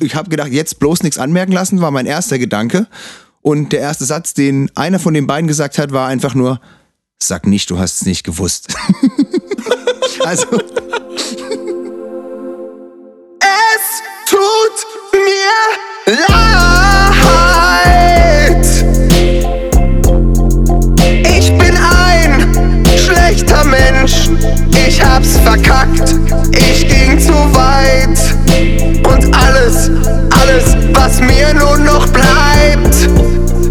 ich habe gedacht, jetzt bloß nichts anmerken lassen, war mein erster Gedanke. Und der erste Satz, den einer von den beiden gesagt hat, war einfach nur, sag nicht, du hast es nicht gewusst. also. Es tut mir leid. Ich bin ein schlechter Mensch. Ich hab's verkackt. Ich ging zu weit. Alles, alles, was mir nun noch bleibt,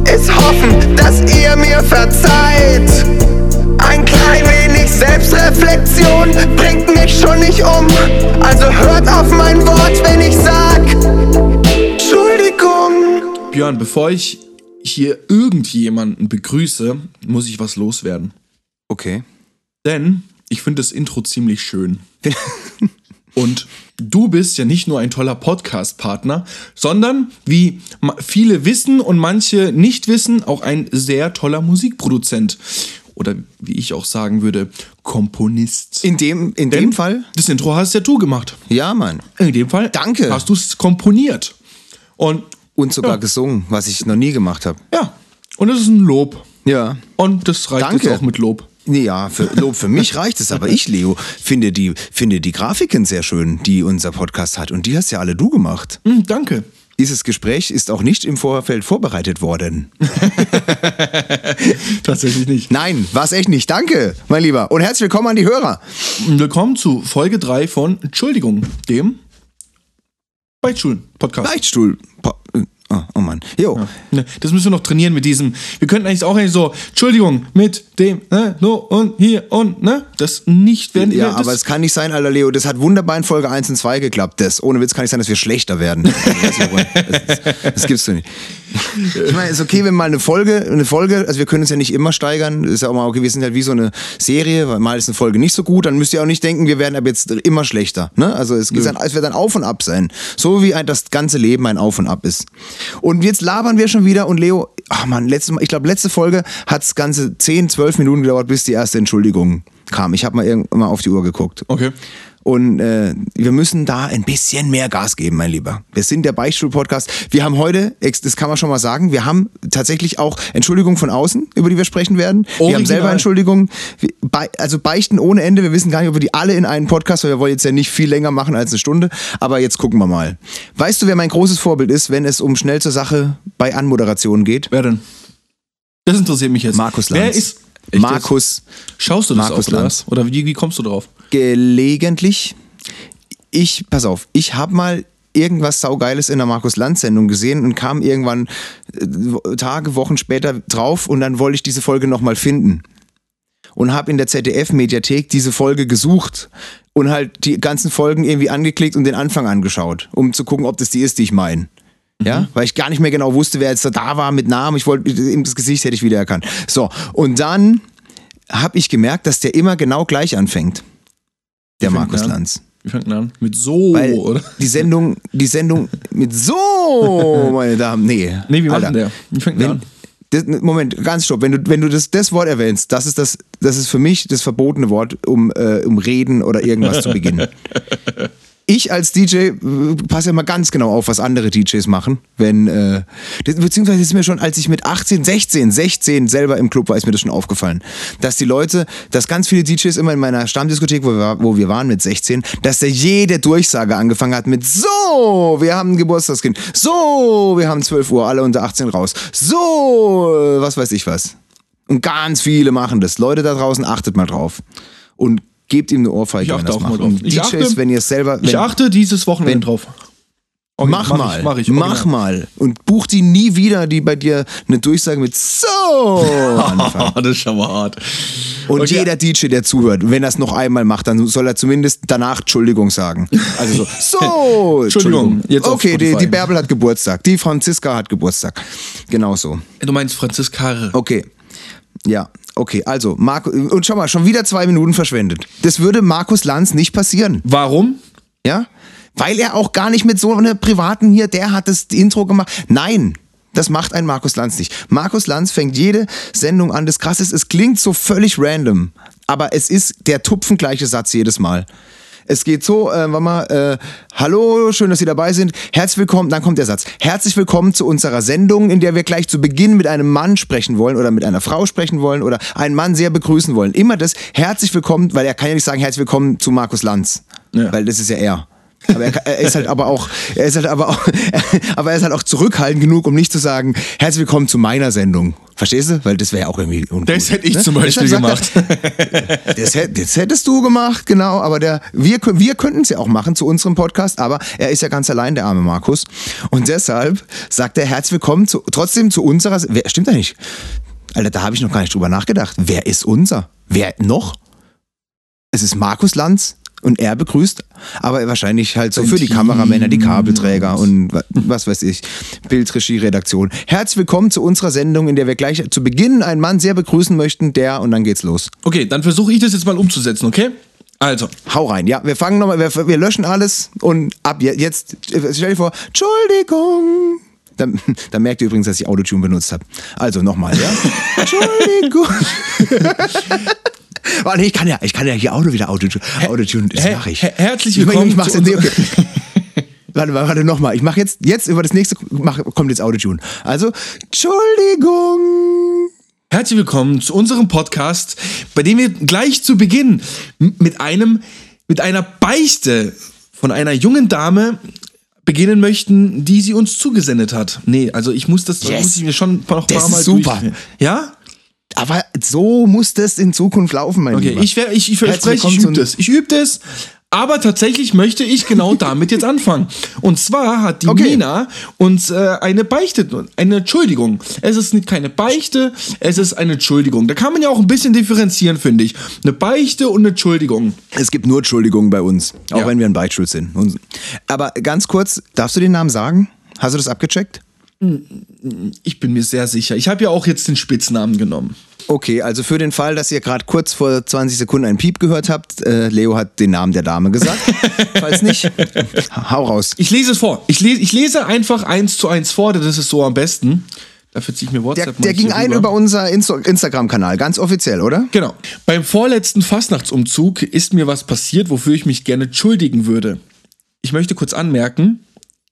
ist hoffen, dass ihr mir verzeiht. Ein klein wenig Selbstreflexion bringt mich schon nicht um. Also hört auf mein Wort, wenn ich sag Entschuldigung. Björn, bevor ich hier irgendjemanden begrüße, muss ich was loswerden. Okay. Denn ich finde das Intro ziemlich schön. Und du bist ja nicht nur ein toller Podcast-Partner, sondern, wie viele wissen und manche nicht wissen, auch ein sehr toller Musikproduzent. Oder wie ich auch sagen würde, Komponist. In dem, in Denn dem Fall? Das Intro hast ja du gemacht. Ja, Mann. In dem Fall Danke. hast du es komponiert. Und Und sogar Ja. gesungen, was ich noch nie gemacht habe. ja, und das ist ein Lob. Ja. Und das reicht Danke. jetzt auch mit Lob. Ja, für, Lob für mich reicht es, aber ich, Leo, finde die, finde die Grafiken sehr schön, die unser Podcast hat. Und die hast ja alle du gemacht. Hm, danke. Dieses Gespräch ist auch nicht im Vorfeld vorbereitet worden. Tatsächlich nicht. Nein, war es echt nicht. Danke, mein Lieber. Und herzlich willkommen an die Hörer. Willkommen zu Folge 3 von Entschuldigung, dem Beichtstuhl-Podcast. Beichtstuhl. Po- äh, Oh, oh Mann. Jo. Ne, Das müssen wir noch trainieren mit diesem. Wir könnten eigentlich auch eigentlich so, Entschuldigung, mit dem, ne, no und hier und, ne? Das nicht werden. Ja, aber es kann nicht sein, Alter Leo. Das hat wunderbar in Folge 1 und 2 geklappt. Das, ohne Witz kann nicht sein, dass wir schlechter werden. Das, das, das gibt's doch nicht. Ich meine, es ist okay, wenn mal eine Folge, eine Folge, also wir können uns ja nicht immer steigern. Ist ja auch mal okay, wir sind halt wie so eine Serie, weil mal ist eine Folge nicht so gut, dann müsst ihr auch nicht denken, wir werden ab jetzt immer schlechter. Ne? Also es, ist ein, es wird ein Auf und Ab sein. So wie ein, das ganze Leben ein Auf und Ab ist. Und jetzt labern wir schon wieder und Leo, ach man, letzte Mal, ich glaube, letzte Folge hat es ganze 10, 12 Minuten gedauert, bis die erste Entschuldigung kam. Ich habe mal irgendwann mal auf die Uhr geguckt. Okay. Und äh, wir müssen da ein bisschen mehr Gas geben, mein Lieber. Wir sind der Beichtstuhl-Podcast. Wir haben heute, das kann man schon mal sagen, wir haben tatsächlich auch Entschuldigungen von außen, über die wir sprechen werden. Wir haben Original. selber Entschuldigungen. Also Beichten ohne Ende. Wir wissen gar nicht, ob wir die alle in einen Podcast, weil wir wollen jetzt ja nicht viel länger machen als eine Stunde. Aber jetzt gucken wir mal. Weißt du, wer mein großes Vorbild ist, wenn es um schnell zur Sache bei Anmoderationen geht? Wer denn? Das interessiert mich jetzt. Markus Lanz. Wer ist. Echt Markus Jetzt? Schaust du das Markus Lanz. Oder wie, wie kommst du drauf? gelegentlich. Ich, pass auf, ich habe mal irgendwas Saugeiles in der Markus Lanz Sendung gesehen und kam irgendwann äh, Tage, Wochen später drauf und dann wollte ich diese Folge nochmal finden. Und habe in der ZDF-Mediathek diese Folge gesucht und halt die ganzen Folgen irgendwie angeklickt und den Anfang angeschaut, um zu gucken, ob das die ist, die ich meine. Ja, weil ich gar nicht mehr genau wusste, wer jetzt da war mit Namen. Ich wollte, das Gesicht hätte ich wiedererkannt. So, und dann habe ich gemerkt, dass der immer genau gleich anfängt. Der Markus? Lanz. Wie fängt an? Mit so, Weil oder? die Sendung, die Sendung mit so, meine Damen, nee. Nee, wie macht Alter. denn der? Wie fängt Wenn, an? das, Moment, ganz stopp. Wenn du, wenn du das, das Wort erwähnst, das ist das, das ist für mich das verbotene Wort, um, äh, um Reden oder irgendwas zu beginnen. Ich als DJ äh, passe ja mal ganz genau auf, was andere DJs machen. Wenn, äh, beziehungsweise ist mir schon, als ich mit 18, 16, 16 selber im Club war, ist mir das schon aufgefallen. Dass die Leute, dass ganz viele DJs immer in meiner Stammdiskothek, wo wir, wo wir waren mit 16, dass da jede Durchsage angefangen hat mit So, wir haben ein Geburtstagskind. So, wir haben 12 Uhr, alle unter 18 raus. So, äh, was weiß ich was. Und ganz viele machen das. Leute da draußen, achtet mal drauf. Und gebt ihm eine Ohrfeige, Ich achte auch mal drauf. Ich DJs, achte- wenn ihr selber... Ich wenn, achte dieses Wochenende wenn- drauf. Okay, mach, mach mal, Ich, mach ich. mach mal. Und buch die nie wieder, die bei dir eine Durchsage mit So anfangen. Das ist schon mal hart. Und Okay. jeder DJ, der zuhört, wenn er es noch einmal macht, dann soll er zumindest danach Entschuldigung sagen. Also so, so Entschuldigung, jetzt okay, die, die Bärbel hat Geburtstag, die Franziska hat Geburtstag. Genau so. Du meinst Franziskare. Okay. Ja, okay. Also, Marco, und schau mal, schon wieder zwei Minuten verschwendet. Das würde Markus Lanz nicht passieren. Warum? Ja? Weil er auch gar nicht mit so einer privaten hier, der hat das Intro gemacht. Nein. Das macht ein Markus Lanz nicht. Markus Lanz fängt jede Sendung an. Das Krasse ist, es klingt so völlig random, aber es ist der tupfengleiche Satz jedes Mal. Es geht so, äh, warte mal, äh, hallo, schön, dass Sie dabei sind. Herzlich willkommen, dann kommt der Satz. Herzlich willkommen zu unserer Sendung, in der wir gleich zu Beginn mit einem Mann sprechen wollen oder mit einer Frau sprechen wollen oder einen Mann sehr begrüßen wollen. Immer das, herzlich willkommen, weil er kann ja nicht sagen, herzlich willkommen zu Markus Lanz. Ja. Weil das ist ja er. Aber er, er ist halt aber auch, er ist halt aber auch, aber er ist halt auch zurückhaltend genug, um nicht zu sagen, herzlich willkommen zu meiner Sendung. Verstehst du? Weil das wäre ja auch irgendwie uncool. Das hätte ich ne? zum Beispiel gemacht. Er, das, hätt- das hättest du gemacht, genau. Aber der, wir, wir könnten es ja auch machen zu unserem Podcast, aber er ist ja ganz allein, der arme Markus. Und deshalb sagt er herzlich willkommen zu, trotzdem zu unserer, wer, stimmt ja nicht. Alter, da habe ich noch gar nicht drüber nachgedacht. Wer ist unser? Wer noch? Es ist Markus Lanz und er begrüßt, aber wahrscheinlich halt so für die. Kameramänner, die Kabelträger und wa- was weiß ich, Bildregie, Redaktion. Herzlich willkommen zu unserer Sendung, in der wir gleich zu Beginn einen Mann sehr begrüßen möchten, der und dann geht's los. Okay, dann versuche ich das jetzt mal umzusetzen, okay? Also, Hau rein, ja, wir fangen nochmal, wir, wir löschen alles und ab je- jetzt, stell dir vor, Entschuldigung. Dann, dann merkt ihr übrigens, dass ich Autotune benutzt habe. Also nochmal, ja? Entschuldigung. Warte, ich kann ja, ich kann ja hier Auto wieder Autotune. Autotune, das mache ich. hä- herzlich willkommen Ich mach's in okay. Warte, warte, warte nochmal. Ich mache jetzt, jetzt über das nächste, mach, kommt jetzt Autotune. Also, Entschuldigung. herzlich willkommen zu unserem Podcast, bei dem wir gleich zu Beginn mit einem, mit einer Beichte von einer jungen Dame beginnen möchten, die sie uns zugesendet hat. Nee, also ich muss das, Yes. muss ich mir schon noch ein paar Mal super. durch- Ja? Aber so muss das in Zukunft laufen, mein Okay, Lieber. ich, ich, ich verspreche, ich übe das. Ich übe das. Aber tatsächlich möchte ich genau damit jetzt anfangen. Und zwar hat die Okay. Nina uns äh, eine Beichte, eine Entschuldigung. Es ist nicht keine Beichte, es ist eine Entschuldigung. Da kann man ja auch ein bisschen differenzieren, finde ich. Eine Beichte und eine Entschuldigung. Es gibt nur Entschuldigungen bei uns, auch Ja. wenn wir ein Beichtschuld sind. Aber ganz kurz, darfst du den Namen sagen? Hast du das abgecheckt? Ich bin mir sehr sicher. Ich habe ja auch jetzt den Spitznamen genommen. Okay, also für den Fall, dass ihr gerade kurz vor 20 Sekunden einen Piep gehört habt, äh, Leo hat den Namen der Dame gesagt. Falls nicht, hau raus. Ich lese es vor. Ich lese, ich lese einfach eins zu eins vor, denn das ist so am besten. Dafür ziehe ich mir WhatsApp Der, der ging ein über unser Insta Instagram-Kanal, ganz offiziell, oder? Genau. Beim vorletzten Fastnachtsumzug ist mir was passiert, wofür ich mich gerne entschuldigen würde. Ich möchte kurz anmerken,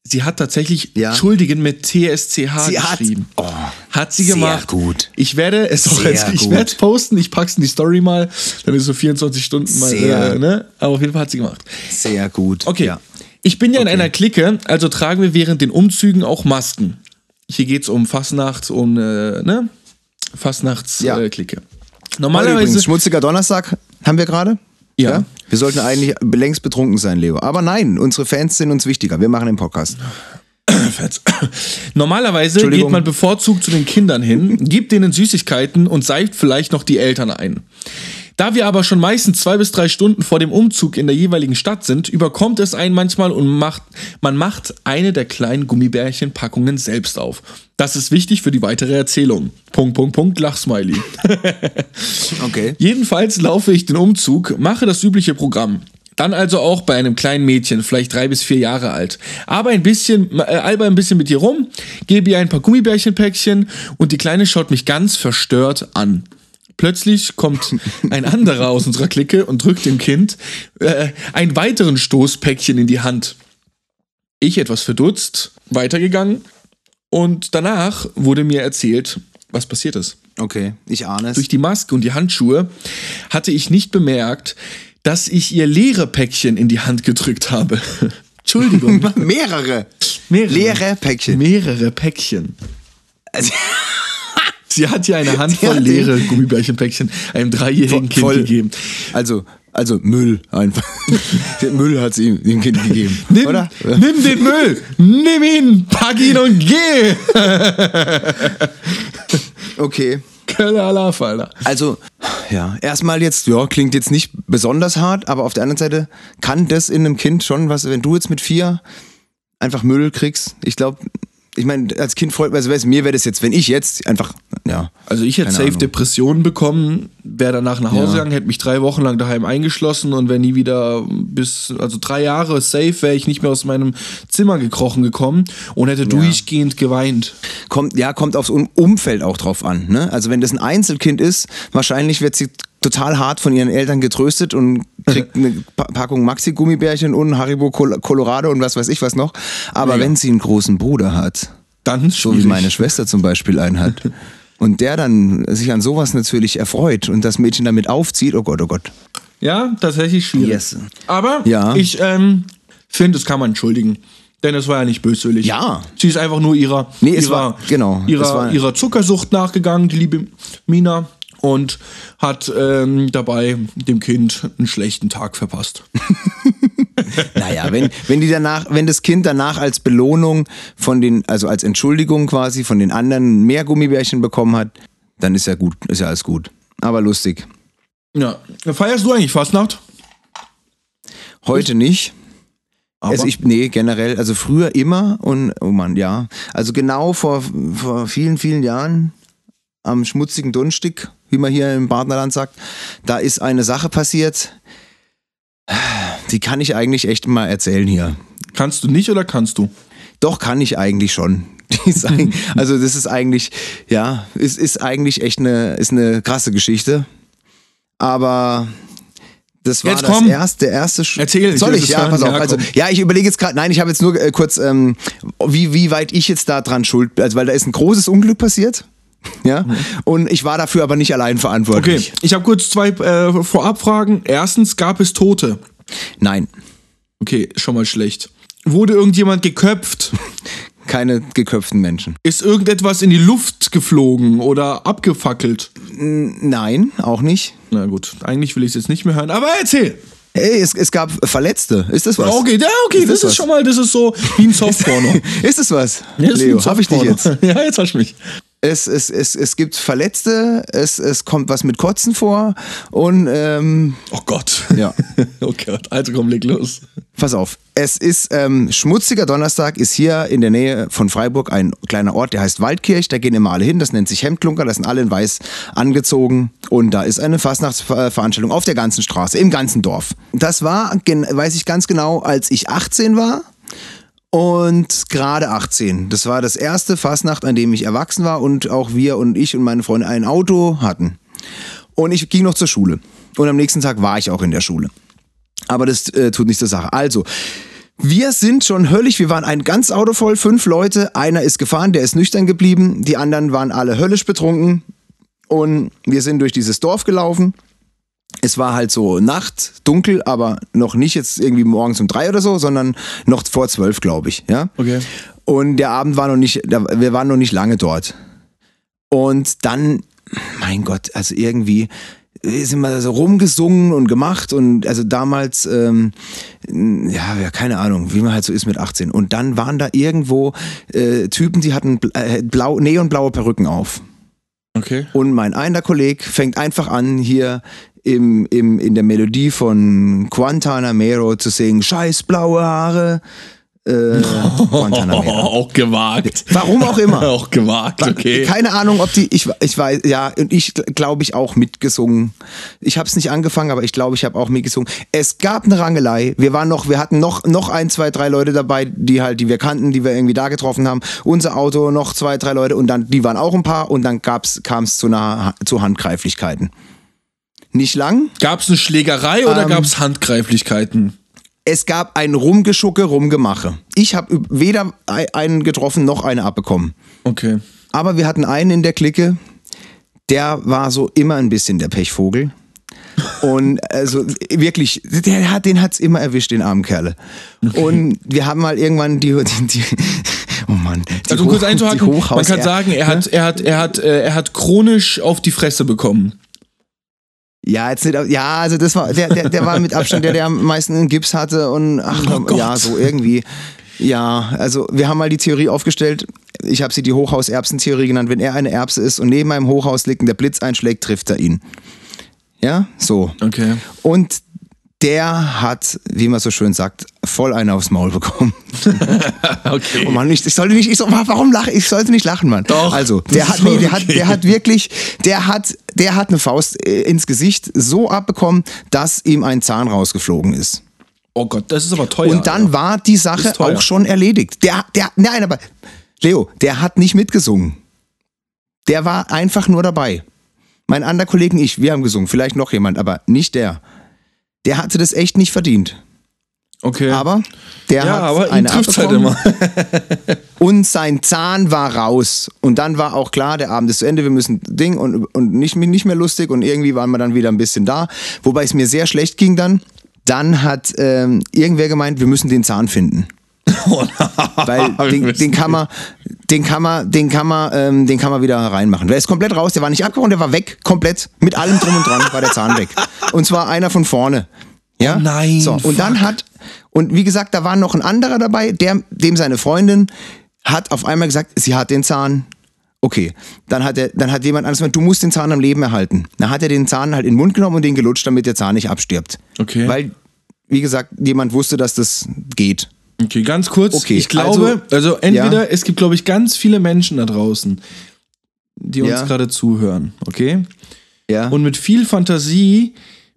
sie hat tatsächlich Ja. entschuldigen mit TSCH Sie hat- geschrieben. Oh, hat sie sehr gemacht. gut. Ich werde es auch Sehr jetzt, ich werde es posten, ich pack's in die Story mal, dann ist es so 24 Stunden mal, Sehr. äh, ne? Aber auf jeden Fall hat sie gemacht. Sehr gut. Okay. Ja. Ich bin ja in Okay. einer Clique, also tragen wir während den Umzügen auch Masken. Hier geht's um Fastnacht, um äh, ne? Fastnachts-Clique. Ja. Äh, Normalerweise. übrigens, schmutziger Donnerstag haben wir gerade. Ja. Wir sollten eigentlich längst betrunken sein, Leo. Aber nein, unsere Fans sind uns wichtiger. Wir machen den Podcast. Normalerweise geht man bevorzugt zu den Kindern hin, gibt denen Süßigkeiten und seift vielleicht noch die Eltern ein. Da wir aber schon meistens zwei bis drei Stunden vor dem Umzug in der jeweiligen Stadt sind, überkommt es einen manchmal und macht, man macht eine der kleinen Gummibärchenpackungen selbst auf. Das ist wichtig für die weitere Erzählung. Punkt, Punkt, Punkt, Lachsmiley. Okay. Jedenfalls laufe ich den Umzug, mache das übliche Programm. Dann also auch bei einem kleinen Mädchen, vielleicht drei bis vier Jahre alt. Aber ein bisschen, äh, alber ein bisschen mit ihr rum, gebe ihr ein paar Gummibärchenpäckchen und die Kleine schaut mich ganz verstört an. Plötzlich kommt ein anderer aus unserer Clique und drückt dem Kind äh, einen weiteren Stoßpäckchen in die Hand. Ich etwas verdutzt, weitergegangen und danach wurde mir erzählt, was passiert ist. Okay, ich ahne es. Durch die Maske und die Handschuhe hatte ich nicht bemerkt, dass ich ihr leere Päckchen in die Hand gedrückt habe. Entschuldigung. Mehrere. Mehrere. Leere Päckchen. Mehrere Päckchen. Also, Sie hat ihr eine Handvoll leere Gummibärchenpäckchen einem dreijährigen Kind voll. gegeben. Also, also Müll einfach. Müll hat sie ihm dem Kind gegeben. Nimm, oder? nimm den Müll, nimm ihn, pack ihn und geh. Okay. Kölle Alaf, Alter. Also, ja, erstmal jetzt, ja, klingt jetzt nicht besonders hart, aber auf der anderen Seite kann das in einem Kind schon was, wenn du jetzt mit vier einfach Müll kriegst, ich glaube, ich meine, als Kind freut, also weiß, mir wäre das jetzt, wenn ich jetzt einfach, ja. Also ich hätte safe Ahnung. Depressionen bekommen, wäre danach nach Hause Ja. gegangen, hätte mich drei Wochen lang daheim eingeschlossen und wäre nie wieder bis, also drei Jahre safe, wäre ich nicht mehr aus meinem Zimmer gekrochen gekommen und hätte durchgehend geweint. Kommt, ja, kommt aufs Um- Umfeld auch drauf an, ne? Also wenn das ein Einzelkind ist, wahrscheinlich wird sie total hart von ihren Eltern getröstet und kriegt eine Pa- Packung Maxi-Gummibärchen und Haribo Col Colorado und was weiß ich was noch. Aber Mega. wenn sie einen großen Bruder hat, Dann so wie meine Schwester zum Beispiel einen hat, und der dann sich an sowas natürlich erfreut und das Mädchen damit aufzieht, oh Gott, oh Gott. Ja, tatsächlich schwierig. Yes. Aber Ja. ich ähm, finde, das kann man entschuldigen. Denn es war ja nicht böswillig. Ja. Sie ist einfach nur ihrer, Nee, es ihrer, war- genau, ihrer, war- ihrer Zuckersucht nachgegangen, die liebe Mina. Und hat ähm, dabei dem Kind einen schlechten Tag verpasst. Naja, wenn, wenn die danach, wenn das Kind danach als Belohnung von den, also als Entschuldigung quasi von den anderen mehr Gummibärchen bekommen hat, dann ist ja gut, ist ja alles gut. Aber lustig. Ja. Feierst du eigentlich Fastnacht? Heute nicht. Aber Also ich, nee, generell, also früher immer und, oh Mann, ja. Also genau vor, vor vielen, vielen Jahren am schmutzigen Dunstig, wie man hier im Partnerland sagt, da ist eine Sache passiert, die kann ich eigentlich echt mal erzählen hier. kannst du nicht oder kannst du? Doch, kann ich eigentlich schon. Also das ist eigentlich, ja, ist, ist eigentlich echt eine, ist eine krasse Geschichte. Aber das war Jetzt das erste, der erste Sch Erzähl, Soll ich? es Ja, pass auf. Ja, also, ja, ich überlege jetzt gerade, nein, ich habe jetzt nur äh, kurz, ähm, wie, wie weit ich jetzt da dran schuld bin. Also, weil da ist ein großes Unglück passiert. Ja, und ich war dafür aber nicht allein Okay, verantwortlich. ich habe kurz zwei äh, Vorabfragen. Erstens, gab es Tote? Nein, Okay, schon mal schlecht. Wurde irgendjemand geköpft? keine geköpften Menschen. Ist irgendetwas in die Luft geflogen oder abgefackelt? Nein, auch nicht. Na gut, eigentlich will ich es jetzt nicht mehr hören, aber erzähl. Hey, es, es gab Verletzte. Ist das was? Okay, ja, okay, Ist das, das ist was? schon mal, das ist so wie ein Softporno. Ist es was? Ja, das Leo, hab ich dich jetzt? Ja, jetzt hast du mich. Es, es, es, es gibt Verletzte, es, es kommt was mit Kotzen vor und ähm, Oh Gott. Ja. oh Gott, also komm, leg los. pass auf. Es ist ähm, schmutziger Donnerstag, ist hier in der Nähe von Freiburg ein kleiner Ort, der heißt Waldkirch. Da gehen immer alle hin, das nennt sich Hemdklunker, das sind alle in weiß angezogen und da ist eine Fastnachtsveranstaltung auf der ganzen Straße, im ganzen Dorf. Das war, weiß ich ganz genau, als ich 18 war. Und gerade 18. Das war das erste Fastnacht, an dem ich erwachsen war und auch wir und ich und meine Freunde ein Auto hatten. Und ich ging noch zur Schule. Und am nächsten Tag war ich auch in der Schule. Aber das äh, tut nicht zur Sache. Also, wir sind schon höllisch. Wir waren ein ganz Auto voll, fünf Leute. Einer ist gefahren, der ist nüchtern geblieben. Die anderen waren alle höllisch betrunken. Und wir sind durch dieses Dorf gelaufen. Es war halt so Nacht, dunkel, aber noch nicht jetzt irgendwie morgens um drei oder so, sondern noch vor zwölf, glaube ich. Ja. Okay. Und der Abend war noch nicht, wir waren noch nicht lange dort. Und dann, mein Gott, also irgendwie sind wir so rumgesungen und gemacht und also damals, ähm, ja, keine Ahnung, wie man halt so ist mit 18. Und dann waren da irgendwo äh, Typen, die hatten äh, blau, neonblaue Perücken auf. Okay. Und mein einer Kolleg fängt einfach an, hier im, im, in der Melodie von Guantanamero zu singen, scheiß blaue Haare. Äh, Guantanamero. auch gewagt. Warum auch immer. auch gewagt, okay. Keine Ahnung, ob die, ich, ich weiß, ja, und ich glaube, ich auch mitgesungen. Ich habe es nicht angefangen, aber ich glaube, ich habe auch mitgesungen. Es gab eine Rangelei. Wir waren noch, wir hatten noch, noch ein, zwei, drei Leute dabei, die halt, die wir kannten, die wir irgendwie da getroffen haben. Unser Auto, noch zwei, drei Leute und dann, die waren auch ein paar und dann gab's, kam es zu einer, zu Handgreiflichkeiten. Nicht lang. Gab es eine Schlägerei oder Ähm, gab es Handgreiflichkeiten? Es gab ein Rumgeschucke, Rumgemache. Ich habe weder ei- einen getroffen noch eine abbekommen. Okay. Aber wir hatten einen in der Clique, der war so immer ein bisschen der Pechvogel. Und also wirklich, der hat, den hat's immer erwischt, den armen Kerle. Und wir haben mal irgendwann die, die, die oh Mann, die, Also um kurz einzuhaken, man kann sagen, er hat, er hat, er hat, äh, er hat chronisch auf die Fresse bekommen. Ja, jetzt nicht, ja, also das war, der, der, der war mit Abstand der, der am meisten einen Gips hatte und ach, Oh ja, so irgendwie. Ja, also wir haben mal die Theorie aufgestellt, ich habe sie die Hochhaus-Erbsen-Theorie genannt, wenn er eine Erbse ist und neben einem Hochhaus liegt und der Blitz einschlägt, trifft er ihn. Ja, so. Okay. Und der hat, wie man so schön sagt, voll einen aufs Maul bekommen. Okay. Oh Mann, ich, ich sollte nicht, ich so, warum lache ich? sollte nicht lachen, Mann. Doch, Also, der hat, nee, der okay. hat, der hat wirklich, der hat, der hat eine Faust äh, ins Gesicht so abbekommen, dass ihm ein Zahn rausgeflogen ist. Oh Gott, das ist aber teuer. Und dann Alter. war die Sache auch schon erledigt. Der, der, nein, aber Leo, der hat nicht mitgesungen. Der war einfach nur dabei. Mein anderer Kollegen, ich, wir haben gesungen, vielleicht noch jemand, aber nicht der. Der hatte das echt nicht verdient. Okay. Aber der ja, hat aber eine trifft's halt immer. und sein Zahn war raus. Und dann war auch klar, der Abend ist zu Ende, wir müssen Ding und, und nicht, nicht mehr lustig und irgendwie waren wir dann wieder ein bisschen da. Wobei es mir sehr schlecht ging dann. Dann hat ähm, irgendwer gemeint, wir müssen den Zahn finden. Weil den, den kann man, den kann man, den kann man, ähm, den kann man wieder reinmachen. Der ist komplett raus, der war nicht abgebrochen, der war weg, komplett. Mit allem drum und dran war der Zahn weg. Und zwar einer von vorne. Ja? Oh nein, So, und dann fuck. hat, und wie gesagt, da war noch ein anderer dabei, der, dem seine Freundin hat auf einmal gesagt, sie hat den Zahn. Okay, dann hat, er, dann hat jemand anderes gesagt, du musst den Zahn am Leben erhalten. Dann hat er den Zahn halt in den Mund genommen und den gelutscht, damit der Zahn nicht abstirbt. Okay. Weil, wie gesagt, jemand wusste, dass das geht. Okay, ganz kurz. Okay, ich glaube, also, also- entweder, ja. es gibt, glaube ich, ganz viele Menschen da draußen, die uns Ja. gerade zuhören, okay? Ja. Und mit viel Fantasie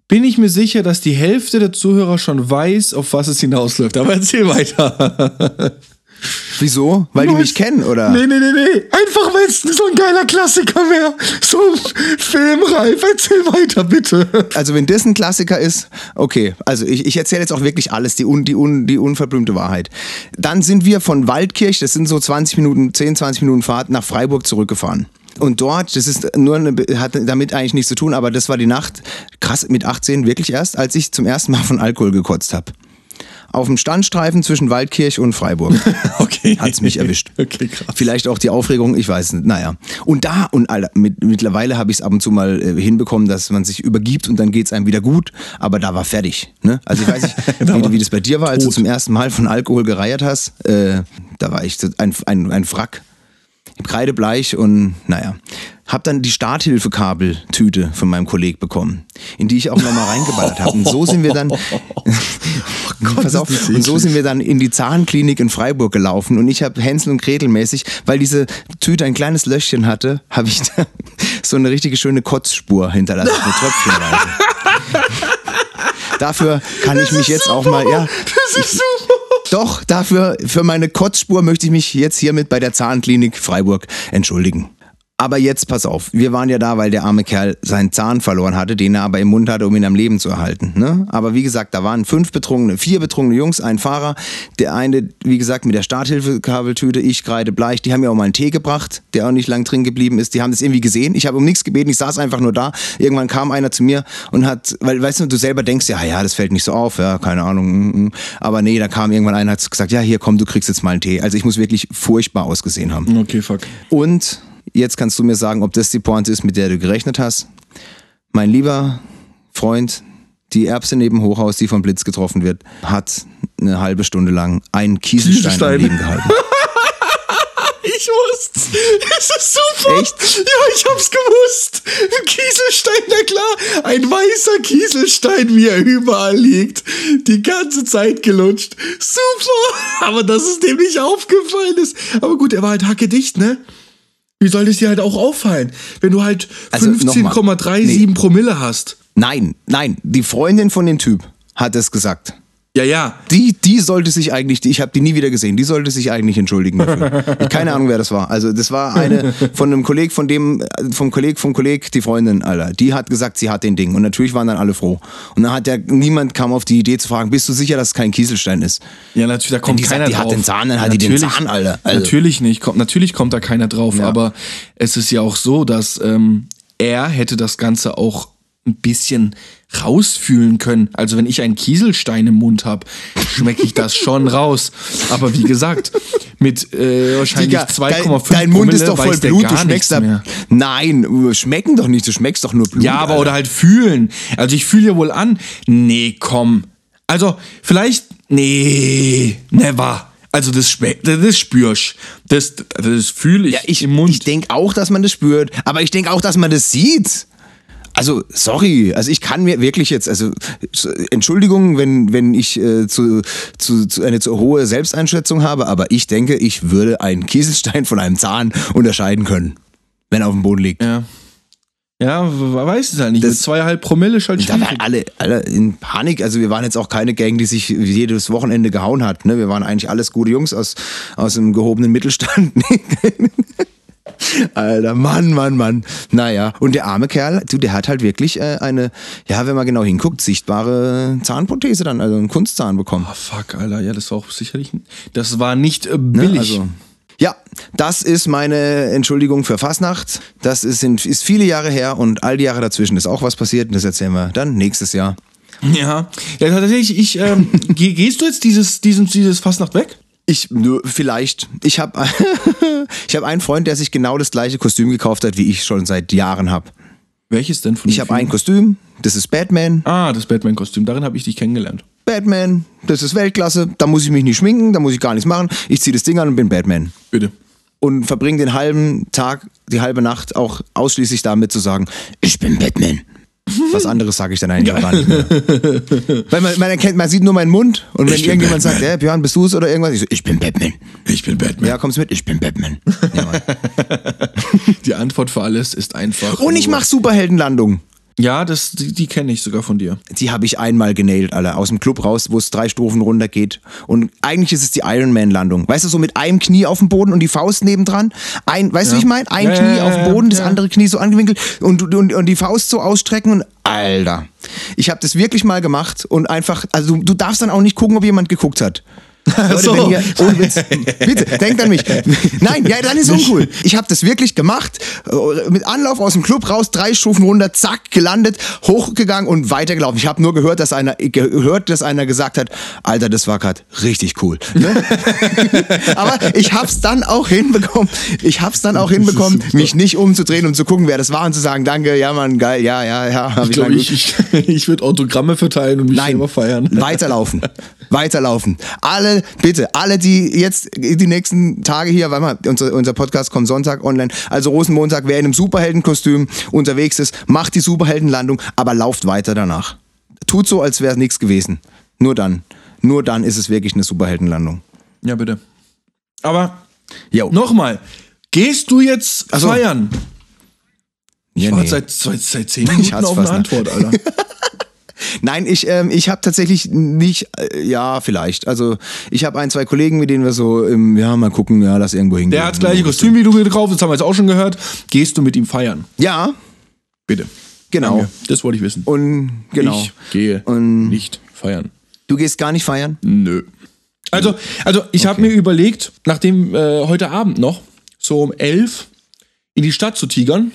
bin ich mir sicher, dass die Hälfte der Zuhörer schon weiß, auf was es hinausläuft. Aber erzähl weiter. Wieso? Weil die mich kennen, oder? Nee, nee, nee, nee. Einfach, weil es so ein geiler Klassiker wäre. So filmreif. Erzähl weiter, bitte. Also wenn das ein Klassiker ist, okay. Also ich, ich erzähle jetzt auch wirklich alles, die, un, die, un, die unverblümte Wahrheit. Dann sind wir von Waldkirch, das sind so 20 Minuten, 10, 20 Minuten Fahrt, nach Freiburg zurückgefahren. Und dort, das ist nur eine, hat damit eigentlich nichts zu tun, aber das war die Nacht, krass, mit 18 wirklich erst, als ich zum ersten Mal von Alkohol gekotzt habe. Auf dem Standstreifen zwischen Waldkirch und Freiburg. Okay. Hat's mich erwischt. Okay, krass. Vielleicht auch die Aufregung, ich weiß nicht. Naja. Und da, und Alter, mit, mittlerweile habe ich es ab und zu mal äh, hinbekommen, dass man sich übergibt und dann geht's einem wieder gut. Aber da war fertig. Ne? Also ich weiß nicht, wie, wie das bei dir war, als du zum ersten Mal von Alkohol gereiert hast. Äh, da war ich ein, ein, ein Wrack. Kreidebleich und naja. Hab dann die Starthilfekabeltüte von meinem Kollegen bekommen, in die ich auch nochmal reingeballert habe. Und so sind wir dann, pass auf, ist das und so sind wir dann in die Zahnklinik in Freiburg gelaufen und ich habe Hänsel und Gretel mäßig, weil diese Tüte ein kleines Löchchen hatte, habe ich da so eine richtige schöne Kotzspur hinterlassen, eine Tröpfchenweise. Dafür kann ich mich jetzt auch mal, ja, Das ist super. Doch, dafür, für meine Kotzspur möchte ich mich jetzt hiermit bei der Zahnklinik Freiburg entschuldigen. Aber jetzt pass auf, wir waren ja da, weil der arme Kerl seinen Zahn verloren hatte, den er aber im Mund hatte, um ihn am Leben zu erhalten. Ne? Aber wie gesagt, da waren fünf betrunkene, vier betrunkene Jungs, ein Fahrer, der eine, wie gesagt, mit der Starthilfekabeltüte, ich kreide bleich, die haben mir auch mal einen Tee gebracht, der auch nicht lang drin geblieben ist. Die haben das irgendwie gesehen. Ich habe um nichts gebeten, ich saß einfach nur da. Irgendwann kam einer zu mir und hat, weil, weißt du, du selber denkst, ja, ja, das fällt nicht so auf, ja, keine Ahnung. mm, mm. Aber nee, da kam irgendwann einer, hat gesagt, ja, hier komm, du kriegst jetzt mal einen Tee. Also ich muss wirklich furchtbar ausgesehen haben. Okay, fuck. Und jetzt kannst du mir sagen, ob das die Pointe ist, mit der du gerechnet hast. Mein lieber Freund, die Erbse neben Hochhaus, die vom Blitz getroffen wird, hat eine halbe Stunde lang einen Kieselstein, Kieselstein. am Leben gehalten. Ich wusste. Es ist super. Echt? Ja, ich hab's gewusst. Ein Kieselstein, na klar. Ein weißer Kieselstein, wie er überall liegt. Die ganze Zeit gelutscht. Super. Aber dass es dem nicht aufgefallen ist. Aber gut, er war halt hackedicht, ne? Wie soll das dir halt auch auffallen, wenn du halt Also, nochmal. 15,37 Promille hast? Nein, nein, die Freundin von dem Typ hat es gesagt. Ja, ja. Die, die sollte sich eigentlich, die- ich habe die nie wieder gesehen, die sollte sich eigentlich entschuldigen dafür. Ich, keine Ahnung, wer das war. Also das war eine von einem Kolleg, von dem, vom Kolleg, vom Kolleg, die Freundin, Alter. Die hat gesagt, sie hat den Ding. Und natürlich waren dann alle froh. Und dann hat ja, niemand kam auf die Idee zu fragen, bist du sicher, dass es kein Kieselstein ist? Ja, natürlich, da kommt die sagt, keiner die drauf. hat den Zahn, dann hat die den Natürlich- Zahn, Alter. Also- Natürlich nicht, kommt, natürlich kommt da keiner drauf, Ja. aber es ist ja auch so, dass ähm, er hätte das Ganze auch ein bisschen rausfühlen können. Also wenn ich einen Kieselstein im Mund habe, schmecke ich das schon raus. Aber wie gesagt, mit äh, wahrscheinlich Digga, 2,5 dein, dein Mund ist Promille doch voll Blut, du schmeckst da. mehr. Nein, schmecken doch nicht, du schmeckst doch nur Blut. Ja, aber Alter. oder halt fühlen. Also ich fühle ja wohl an. Nee, komm. Also vielleicht. Nee, never. Also das schmeckt, das spürst. Das, das fühle ich, Ja, ich, im Mund. ich denke auch, dass man das spürt, aber ich denke auch, dass man das sieht. Also, sorry, also ich kann mir wirklich jetzt, also so, Entschuldigung, wenn, wenn ich äh, zu, zu, zu eine zu hohe Selbsteinschätzung habe, aber ich denke, ich würde einen Kieselstein von einem Zahn unterscheiden können, wenn er auf dem Boden liegt. ja. Ja, man weiß es halt nicht. Das- Mit zweieinhalb Promille ist halt Da waren schwierig. alle, alle in Panik. Also wir waren jetzt auch keine Gang, die sich jedes Wochenende gehauen hat. Ne? Wir waren eigentlich alles gute Jungs aus, aus dem gehobenen Mittelstand. Alter, Mann, Mann, Mann. Naja, und der arme Kerl, du, der hat halt wirklich äh, eine, ja, wenn man genau hinguckt, sichtbare Zahnprothese dann, also einen Kunstzahn bekommen. Oh, fuck, Alter. Ja, das war auch sicherlich. Das war nicht äh, billig. Ne? Also, ja, das ist meine Entschuldigung für Fasnacht. Das ist, sind, ist viele Jahre her und all die Jahre dazwischen ist auch was passiert und das erzählen wir dann nächstes Jahr. Ja, ja tatsächlich, ich, ähm, geh, gehst du jetzt dieses, diesen, dieses Fastnacht weg? Ich, nur vielleicht. Ich habe ich hab einen Freund, der sich genau das gleiche Kostüm gekauft hat, wie ich schon seit Jahren habe. Welches denn von Ich habe ein? Kostüm, das ist Batman. Ah, das Batman-Kostüm. Darin habe ich dich kennengelernt. Batman, das ist Weltklasse. Da muss ich mich nicht schminken, da muss ich gar nichts machen. Ich ziehe das Ding an und bin Batman. Bitte. Und verbringe den halben Tag, die halbe Nacht auch ausschließlich damit zu sagen, ich bin Batman. Was anderes sage ich dann eigentlich auch gar nicht mehr. Weil man, man erkennt, man sieht nur meinen Mund und wenn Ich irgendjemand sagt, hey, Björn, bist du es oder irgendwas, ich so, ich bin Batman. Ich bin Batman. Ja, kommst mit, ich bin Batman. Ja. Die Antwort für alles ist einfach. und ich nur- mach Superheldenlandung. Ja, das, die, die kenne ich sogar von dir. Die habe ich einmal genailt, Alter. Aus dem Club raus, wo es drei Stufen runter geht. Und eigentlich ist es die Ironman-Landung. Weißt du, so mit einem Knie auf dem Boden und die Faust nebendran. Ein, weißt du, wie ich meine? Ein Ja, Knie ja, auf dem Boden, das andere Knie so angewinkelt und, und, und die Faust so ausstrecken und Alter. Ich habe das wirklich mal gemacht und einfach, also du, du darfst dann auch nicht gucken, ob jemand geguckt hat. Leute, so. wenn ihr, ohne Witz, bitte, denkt an mich. Nein, ja, dann ist uncool. Ich habe das wirklich gemacht, äh, mit Anlauf aus dem Club raus, drei Stufen runter, zack, gelandet, hochgegangen und weitergelaufen. Ich habe nur gehört, dass einer gehört, dass einer gesagt hat, Alter, das war gerade richtig cool. Ne? Aber ich hab's dann auch hinbekommen. Ich hab's dann auch hinbekommen, mich nicht umzudrehen und zu gucken, wer das war und zu sagen, danke, ja, Mann, geil, ja, ja, ja. Ich glaube, ich, ich, ich würde Autogramme verteilen und mich Nein, selber feiern. weiterlaufen. Weiterlaufen. Alle, bitte, alle, die jetzt die nächsten Tage hier, weil mal, unser, unser Podcast kommt Sonntag online, also Rosenmontag, wer in einem Superheldenkostüm unterwegs ist, macht die Superheldenlandung, aber lauft weiter danach. Tut so, als wäre nichts gewesen. Nur dann. Nur dann ist es wirklich eine Superheldenlandung. Ja, bitte. Aber nochmal, gehst du jetzt so. feiern? Ich Ja, warte nee. seit, seit, seit zehn Minuten auf eine fast Antwort, Alter. Nein, ich, ähm, ich habe tatsächlich nicht, äh, ja, vielleicht. Also ich habe ein, zwei Kollegen, mit denen wir so, ähm, ja, mal gucken, ja, lass irgendwo hingehen. Der hat das gleiche Kostüm wie du gekauft, das haben wir jetzt auch schon gehört. Gehst du mit ihm feiern? Ja, Bitte. genau. Danke. Das wollte ich wissen. Und genau. Ich gehe Und- nicht feiern. Du gehst gar nicht feiern? Nö. Also, also ich habe mir überlegt, nachdem äh, heute Abend noch so um elf in die Stadt zu tigern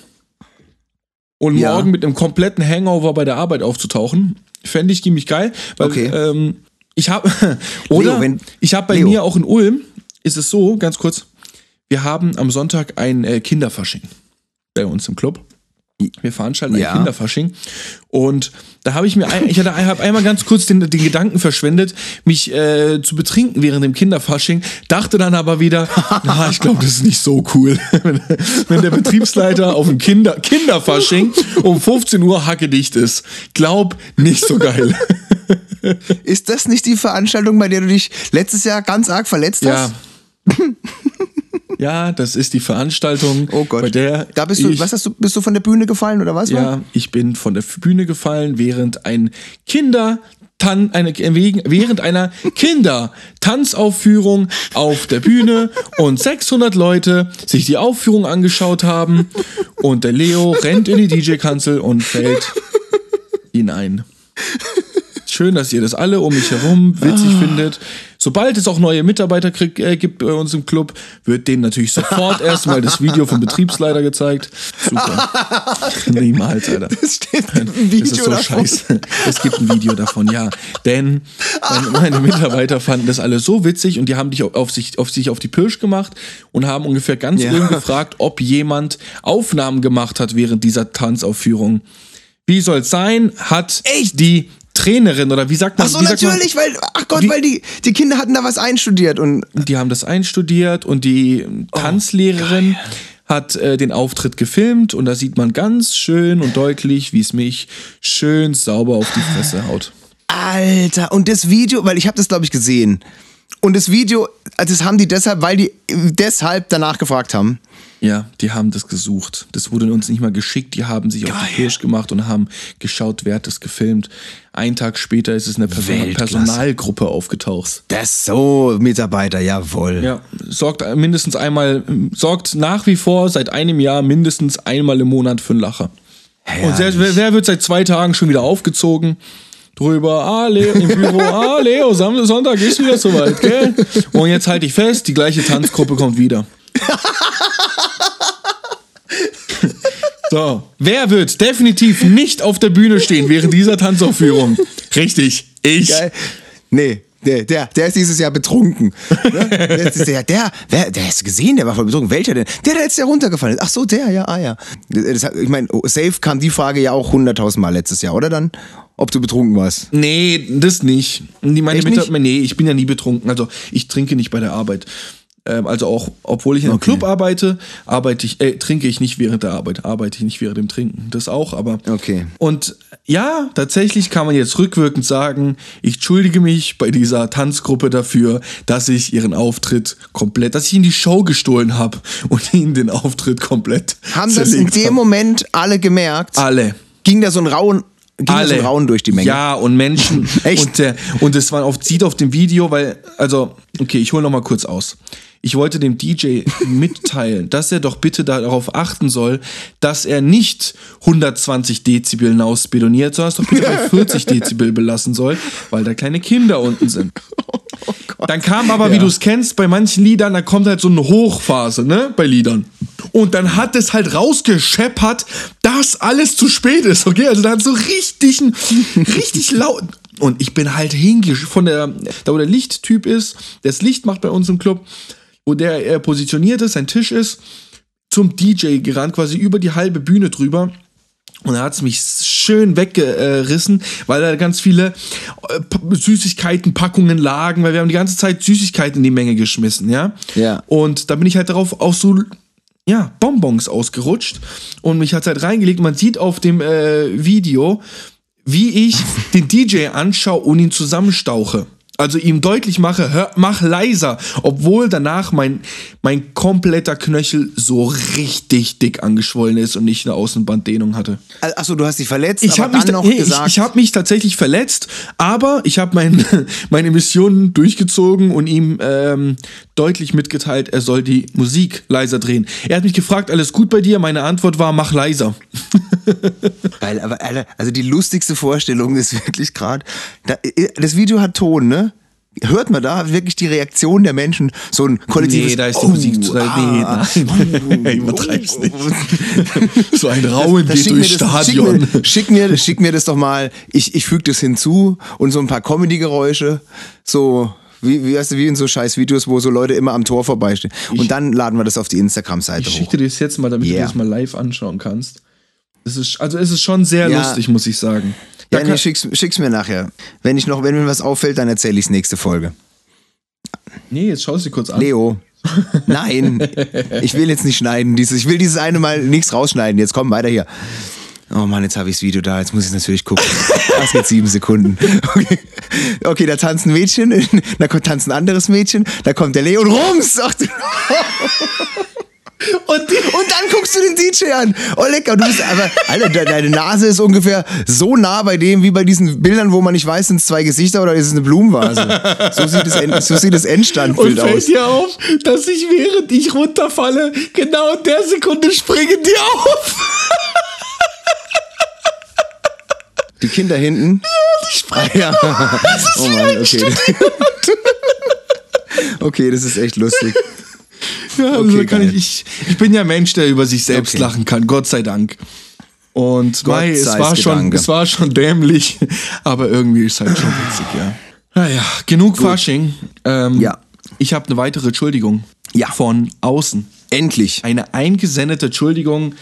und Ja. morgen mit einem kompletten Hangover bei der Arbeit aufzutauchen, fände ich ziemlich geil. Weil, Okay. ähm, ich habe oder Leo, wenn- ich habe bei Leo. mir auch in Ulm ist es so, ganz kurz, wir haben am Sonntag ein äh, Kinderfasching bei uns im Club. Wir veranstalten Ja. ein Kinderfasching. Und da habe ich mir, ein, ich hatte, habe einmal ganz kurz den, den Gedanken verschwendet, mich äh, zu betrinken während dem Kinderfasching, dachte dann aber wieder, na, ich glaube, das ist nicht so cool, wenn, der Betriebsleiter auf dem Kinder, Kinderfasching um 15 Uhr hackedicht ist. Glaub, nicht so geil. Ist das nicht die Veranstaltung, bei der du dich letztes Jahr ganz arg verletzt hast? Ja, das ist die Veranstaltung, Oh Gott. bei der da bist du, ich, was hast du, bist du von der Bühne gefallen oder was? Ja, ich bin von der Bühne gefallen, während ein Kinder Tan eine, während einer Kinder-Tanzaufführung auf der Bühne und 600 Leute sich die Aufführung angeschaut haben und der Leo rennt in die DJ-Kanzel und fällt hinein. Schön, dass ihr das alle um mich herum witzig findet. Sobald es auch neue Mitarbeiter krieg, äh, gibt bei uns im Club, wird denen natürlich sofort erstmal das Video vom Betriebsleiter gezeigt. Super. Niemals, Alter. Es steht ein Video Das ist so davon. scheiße. Es gibt ein Video davon, ja. Denn meine, Mitarbeiter fanden das alle so witzig und die haben dich auf sich, auf sich auf die Pirsch gemacht und haben ungefähr ganz Ja. Ulm gefragt, ob jemand Aufnahmen gemacht hat während dieser Tanzaufführung. Wie soll es sein? Hat Echt? die Trainerin oder wie sagt man? Ach so, sagt man- natürlich, weil, ach Gott, Wie- weil die, die Kinder hatten da was einstudiert und die haben das einstudiert und die Tanzlehrerin hat äh, den Auftritt gefilmt und da sieht man ganz schön und deutlich, wie es mich schön sauber auf die Fresse haut. Alter, und das Video, weil ich habe das glaube ich gesehen. Und das Video, also das haben die deshalb, weil die äh, deshalb danach gefragt haben. Ja, die haben das gesucht. Das wurde uns nicht mal geschickt. Die haben sich auf die Pirsch gemacht und haben geschaut, wer hat das gefilmt. Einen Tag später ist es in der Person. Personalgruppe aufgetaucht. Das so, Mitarbeiter, jawohl. Ja, sorgt mindestens einmal, sorgt nach wie vor seit einem Jahr mindestens einmal im Monat für einen Lacher. Und selbst, wer, wer wird seit zwei Tagen schon wieder aufgezogen? Drüber, ah, Leo, im Büro, ah, Leo, Samstag, Sonntag ist wieder soweit, gell? Und jetzt halte ich fest, die gleiche Tanzgruppe kommt wieder. So, wer wird definitiv nicht auf der Bühne stehen während dieser Tanzaufführung? Richtig, ich. Geil. Nee, der, der, der ist dieses Jahr betrunken. Ne? Der, ist der, der, der hast du gesehen, der war voll betrunken. Welcher denn? Der, der jetzt ja runtergefallen ist. Ach so, der, ja, ah ja. Das, ich meine, safe kam die Frage ja auch hunderttausend Mal letztes Jahr, oder dann? Ob du betrunken warst. Nee, das nicht. Die meine Echt Mitarbeiter, nicht? nee, ich bin ja nie betrunken. Also ich trinke nicht bei der Arbeit. Ähm, also auch, obwohl ich in einem Okay. Club arbeite, arbeite ich, äh, trinke ich nicht während der Arbeit, arbeite ich nicht während dem Trinken. Das auch, aber. Okay. Und ja, tatsächlich kann man jetzt rückwirkend sagen, ich entschuldige mich bei dieser Tanzgruppe dafür, dass ich ihren Auftritt komplett, dass ich ihnen die Show gestohlen habe und ihnen den Auftritt komplett Haben das in dem hab. Moment alle gemerkt? Alle. Ging da so ein Rauen, ging da so Rauen durch die Menge? Ja, und Menschen. Echt? Und, der, und es war auf, sieht auf dem Video, weil, also, okay, ich hole noch mal kurz aus. Ich wollte dem DJ mitteilen, dass er doch bitte darauf achten soll, dass er nicht 120 Dezibel hinausbedoniert, sondern es doch bitte bei 40 Dezibel belassen soll, weil da kleine Kinder unten sind. Dann kam aber, wie du es kennst, bei manchen Liedern, da kommt halt so eine Hochphase, ne, bei Liedern. Und dann hat es halt rausgescheppert, dass alles zu spät ist, okay? Also da hat so richtig, richtig laut. Und ich bin halt hingesch von der, da wo der Lichttyp ist, der das Licht macht bei uns im Club, wo der äh, positioniert ist, sein Tisch ist, zum DJ gerannt, quasi über die halbe Bühne drüber. Und da hat es mich schön weggerissen, weil da ganz viele äh, P- Süßigkeitenpackungen lagen, weil wir haben die ganze Zeit Süßigkeiten in die Menge geschmissen, ja. Ja. Und da bin ich halt darauf auch so, ja, Bonbons ausgerutscht und mich hat halt reingelegt. Man sieht auf dem äh, Video, wie ich den DJ anschaue und ihn zusammenstauche. Also ihm deutlich mache, hör, mach leiser, obwohl danach mein, mein kompletter Knöchel so richtig dick angeschwollen ist und ich eine Außenbanddehnung hatte. Achso, du hast dich verletzt, Ich aber habe mich, noch nee, ich, gesagt. ich hab mich tatsächlich verletzt, aber ich habe mein, meine Mission durchgezogen und ihm ähm, deutlich mitgeteilt, er soll die Musik leiser drehen. Er hat mich gefragt, alles gut bei dir? Meine Antwort war, mach leiser. Geil, aber also die lustigste Vorstellung ist wirklich gerade, da- das Video hat Ton, ne? Hört man da wirklich die Reaktion der Menschen? So ein kollektives Nee, da ist die oh, Musik zu- nee, ah, nein. Übertreib's nicht. so ein Rauen Das geht durchs das- Stadion. Schick mir, schick, mir, schick mir das doch mal. Ich, ich füge das hinzu und so ein paar Comedy-Geräusche. So, wie, wie, weißt du, wie in so scheiß Videos, wo so Leute immer am Tor vorbeistehen. Und dann laden wir das auf die Instagram-Seite Ich hoch. schicke dir das jetzt mal, damit Yeah. du das mal live anschauen kannst. Es ist, also es ist schon sehr Ja. lustig, muss ich sagen. Da Ja, nee, schick's, schick's mir nachher. Wenn ich noch, wenn mir was auffällt, dann erzähle ich's nächste Folge. nee, jetzt schau es dir kurz an. Leo. Nein, ich will jetzt nicht schneiden. Dieses, ich will dieses eine Mal nichts rausschneiden. Jetzt komm weiter hier. Oh Mann, jetzt habe ich das Video da. Jetzt muss ich natürlich gucken. Das geht sieben Sekunden. Okay, okay da tanzt ein Mädchen, da tanzt ein anderes Mädchen, da kommt der Leo und rums. Ach, du- Und Und dann guckst du den DJ an. Oh lecker, du bist aber, Alter, de- deine Nase ist ungefähr so nah bei dem wie bei diesen Bildern, wo man nicht weiß, sind es zwei Gesichter oder ist es eine Blumenvase. So sieht das, End, so sieht das Und Endstandbild fällt aus. dir auf, dass ich während ich runterfalle, genau in der Sekunde springen die auf. Die Kinder hinten. Die springen Ah, ja. Oh Mann, okay. Okay, das ist echt lustig. Ja, also Okay, ich, ich, ich bin ja Mensch, der über sich selbst Okay. lachen kann, Gott sei Dank. Und Gott mei, es war, schon, Gedanke. es war schon dämlich, aber irgendwie ist halt schon witzig, ja. Naja, genug Fasching. Ähm, Ja. Ich habe eine weitere Entschuldigung Ja. von außen. Endlich. Eine eingesendete Entschuldigung.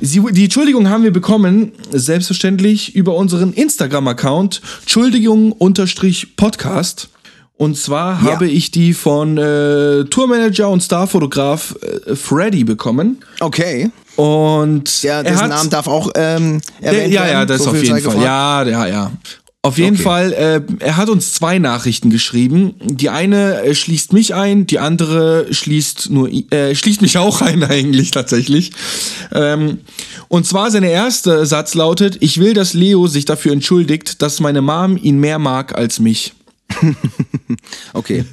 Sie, die Entschuldigung haben wir bekommen, selbstverständlich über unseren Instagram-Account, Entschuldigung-Podcast. Und zwar Ja. habe ich die von äh, Tourmanager und Starfotograf äh, Freddy bekommen. Okay. Und Der, er dessen Namen darf auch ähm, der, erwähnt ja, werden. ja, das So auf jeden Fall. gefragt. Ja, ja, ja. Auf jeden Okay. Fall, äh, er hat uns zwei Nachrichten geschrieben. Die eine äh, schließt mich ein, die andere schließt nur äh, schließt mich auch ein eigentlich tatsächlich. Ähm, und zwar seine erste Satz lautet: Ich will, dass Leo sich dafür entschuldigt, dass meine Mom ihn mehr mag als mich. Okay.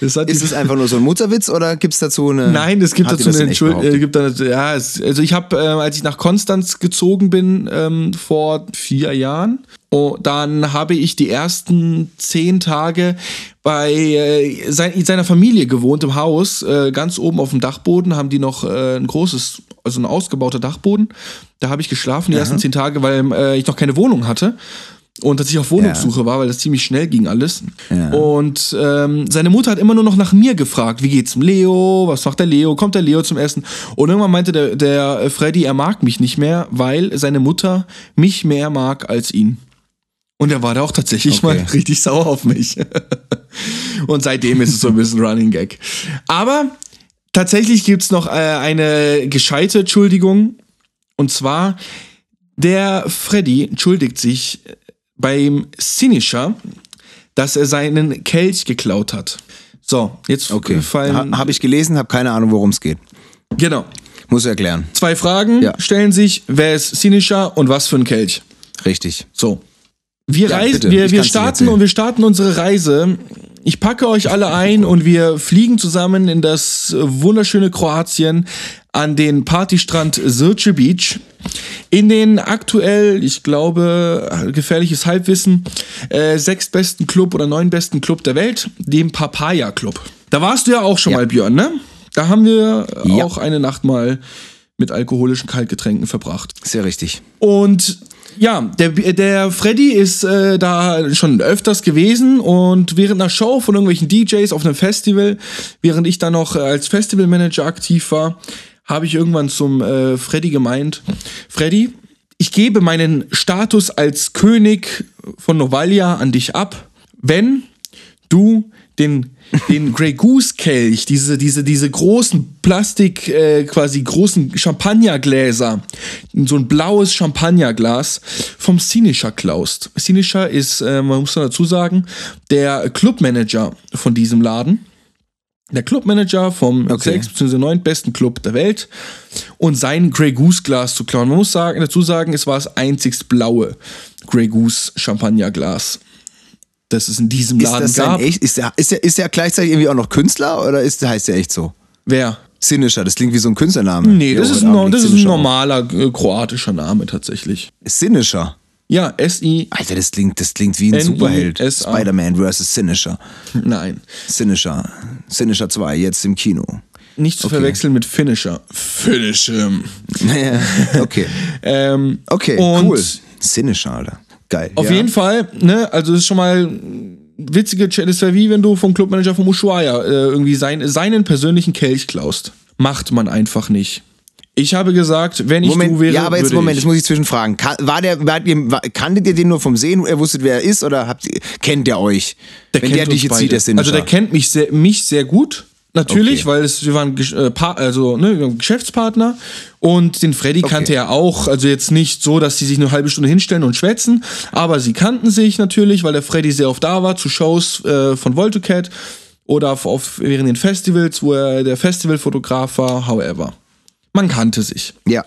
Ist es einfach nur so ein Mutterwitz oder gibt es dazu eine. Nein, es gibt dazu eine Entschuldigung. Äh, gibt ja, es, also ich habe, äh, als ich nach Konstanz gezogen bin ähm, vor vier Jahren, oh, dann habe ich die ersten zehn Tage bei äh, sein, seiner Familie gewohnt im Haus, äh, ganz oben auf dem Dachboden haben die noch äh, ein großes, also ein ausgebauter Dachboden. Da habe ich geschlafen die ersten zehn Tage, weil äh, ich noch keine Wohnung hatte. Und dass ich auf Wohnungssuche war, weil das ziemlich schnell ging alles. Ja. Und ähm, seine Mutter hat immer nur noch nach mir gefragt. Wie geht's dem Leo? Was macht der Leo? Kommt der Leo zum Essen? Und irgendwann meinte der, der äh, Freddy, er mag mich nicht mehr, weil seine Mutter mich mehr mag als ihn. Und er war da auch tatsächlich Okay. mal richtig sauer auf mich. Und seitdem ist es so ein bisschen Running Gag. Aber tatsächlich gibt's noch äh, eine gescheite Entschuldigung. Und zwar, der Freddy entschuldigt sich beim Sinischer, dass er seinen Kelch geklaut hat. So, jetzt Okay. fallen. Ha, Habe ich gelesen, habe keine Ahnung, worum es geht. genau. Muss erklären. Zwei Fragen Ja. stellen sich: Wer ist Sinischer und was für ein Kelch? Richtig. So. Wir, Ja, reisen, wir, wir starten und wir starten unsere Reise. Ich packe euch alle ein und wir fliegen zusammen in das wunderschöne Kroatien an den Partystrand Sirce Beach. In den aktuell, ich glaube, gefährliches Halbwissen, äh, sechstbesten Club oder neunbesten Club der Welt, dem Papaya Club. Da warst du ja auch schon Ja. mal, Björn, ne? Da haben wir Ja. auch eine Nacht mal mit alkoholischen Kaltgetränken verbracht. Sehr richtig. Und ja, der, der Freddy ist äh, da schon öfters gewesen und während einer Show von irgendwelchen DJs auf einem Festival, während ich dann noch äh, als Festivalmanager aktiv war, habe ich irgendwann zum äh, Freddy gemeint, Freddy, ich gebe meinen Status als König von Novalia an dich ab, wenn du den, den Grey Goose Kelch, diese, diese, diese großen Plastik, äh, quasi großen Champagnergläser, so ein blaues Champagnerglas vom Sinischer klaust. Sinischer ist, äh, man muss dazu sagen, der Clubmanager von diesem Laden. Der Clubmanager vom Okay. sechs bzw. neun besten Club der Welt und sein Grey Goose Glas zu klauen. Man muss sagen, dazu sagen, es war das einzigst blaue Grey Goose Champagnerglas, das es in diesem Ist Laden das sein gab. echt? Ist der, ist, der, ist der gleichzeitig irgendwie auch noch Künstler oder ist, heißt der echt so? Wer? Sinischer, das klingt wie so ein Künstlername. Nee, das, ist Abend das ist ein normaler äh, kroatischer Name tatsächlich. Sinischer. Ja, S-I. Alter, das klingt, das klingt wie ein. Superheld. Spider-Man vs. Sinischer. Nein. Sinischer. Sinischer 2, jetzt im Kino. Nicht zu verwechseln mit Finisher. Finisher. Ja, okay. Ähm, Okay, cool. Sinischer, Alter. Geil. Auf ja. jeden Fall, ne, also das ist schon mal witzige. Das wie wenn du vom Clubmanager von Ushuaia äh, irgendwie sein, seinen persönlichen Kelch klaust. Macht man einfach nicht. Ich habe gesagt, wenn ich Moment, du wäre, ja, aber jetzt Moment, ich. jetzt muss ich zwischenfragen. Kann, war der, war, war, kanntet ihr den nur vom Sehen, er wusstet, wer er ist, oder habt ihr, kennt der euch? Der Wenn kennt der dich jetzt sieht, der. Also der kennt mich sehr, mich sehr gut. Natürlich, Okay. weil es, wir waren äh, also, ne, wir waren Geschäftspartner und den Freddy kannte er auch. Also jetzt nicht so, dass sie sich eine halbe Stunde hinstellen und schwätzen, aber sie kannten sich natürlich, weil der Freddy sehr oft da war zu Shows äh, von Voltocat oder auf, auf, während den Festivals, wo er der Festivalfotograf war, however. Man kannte sich. Ja.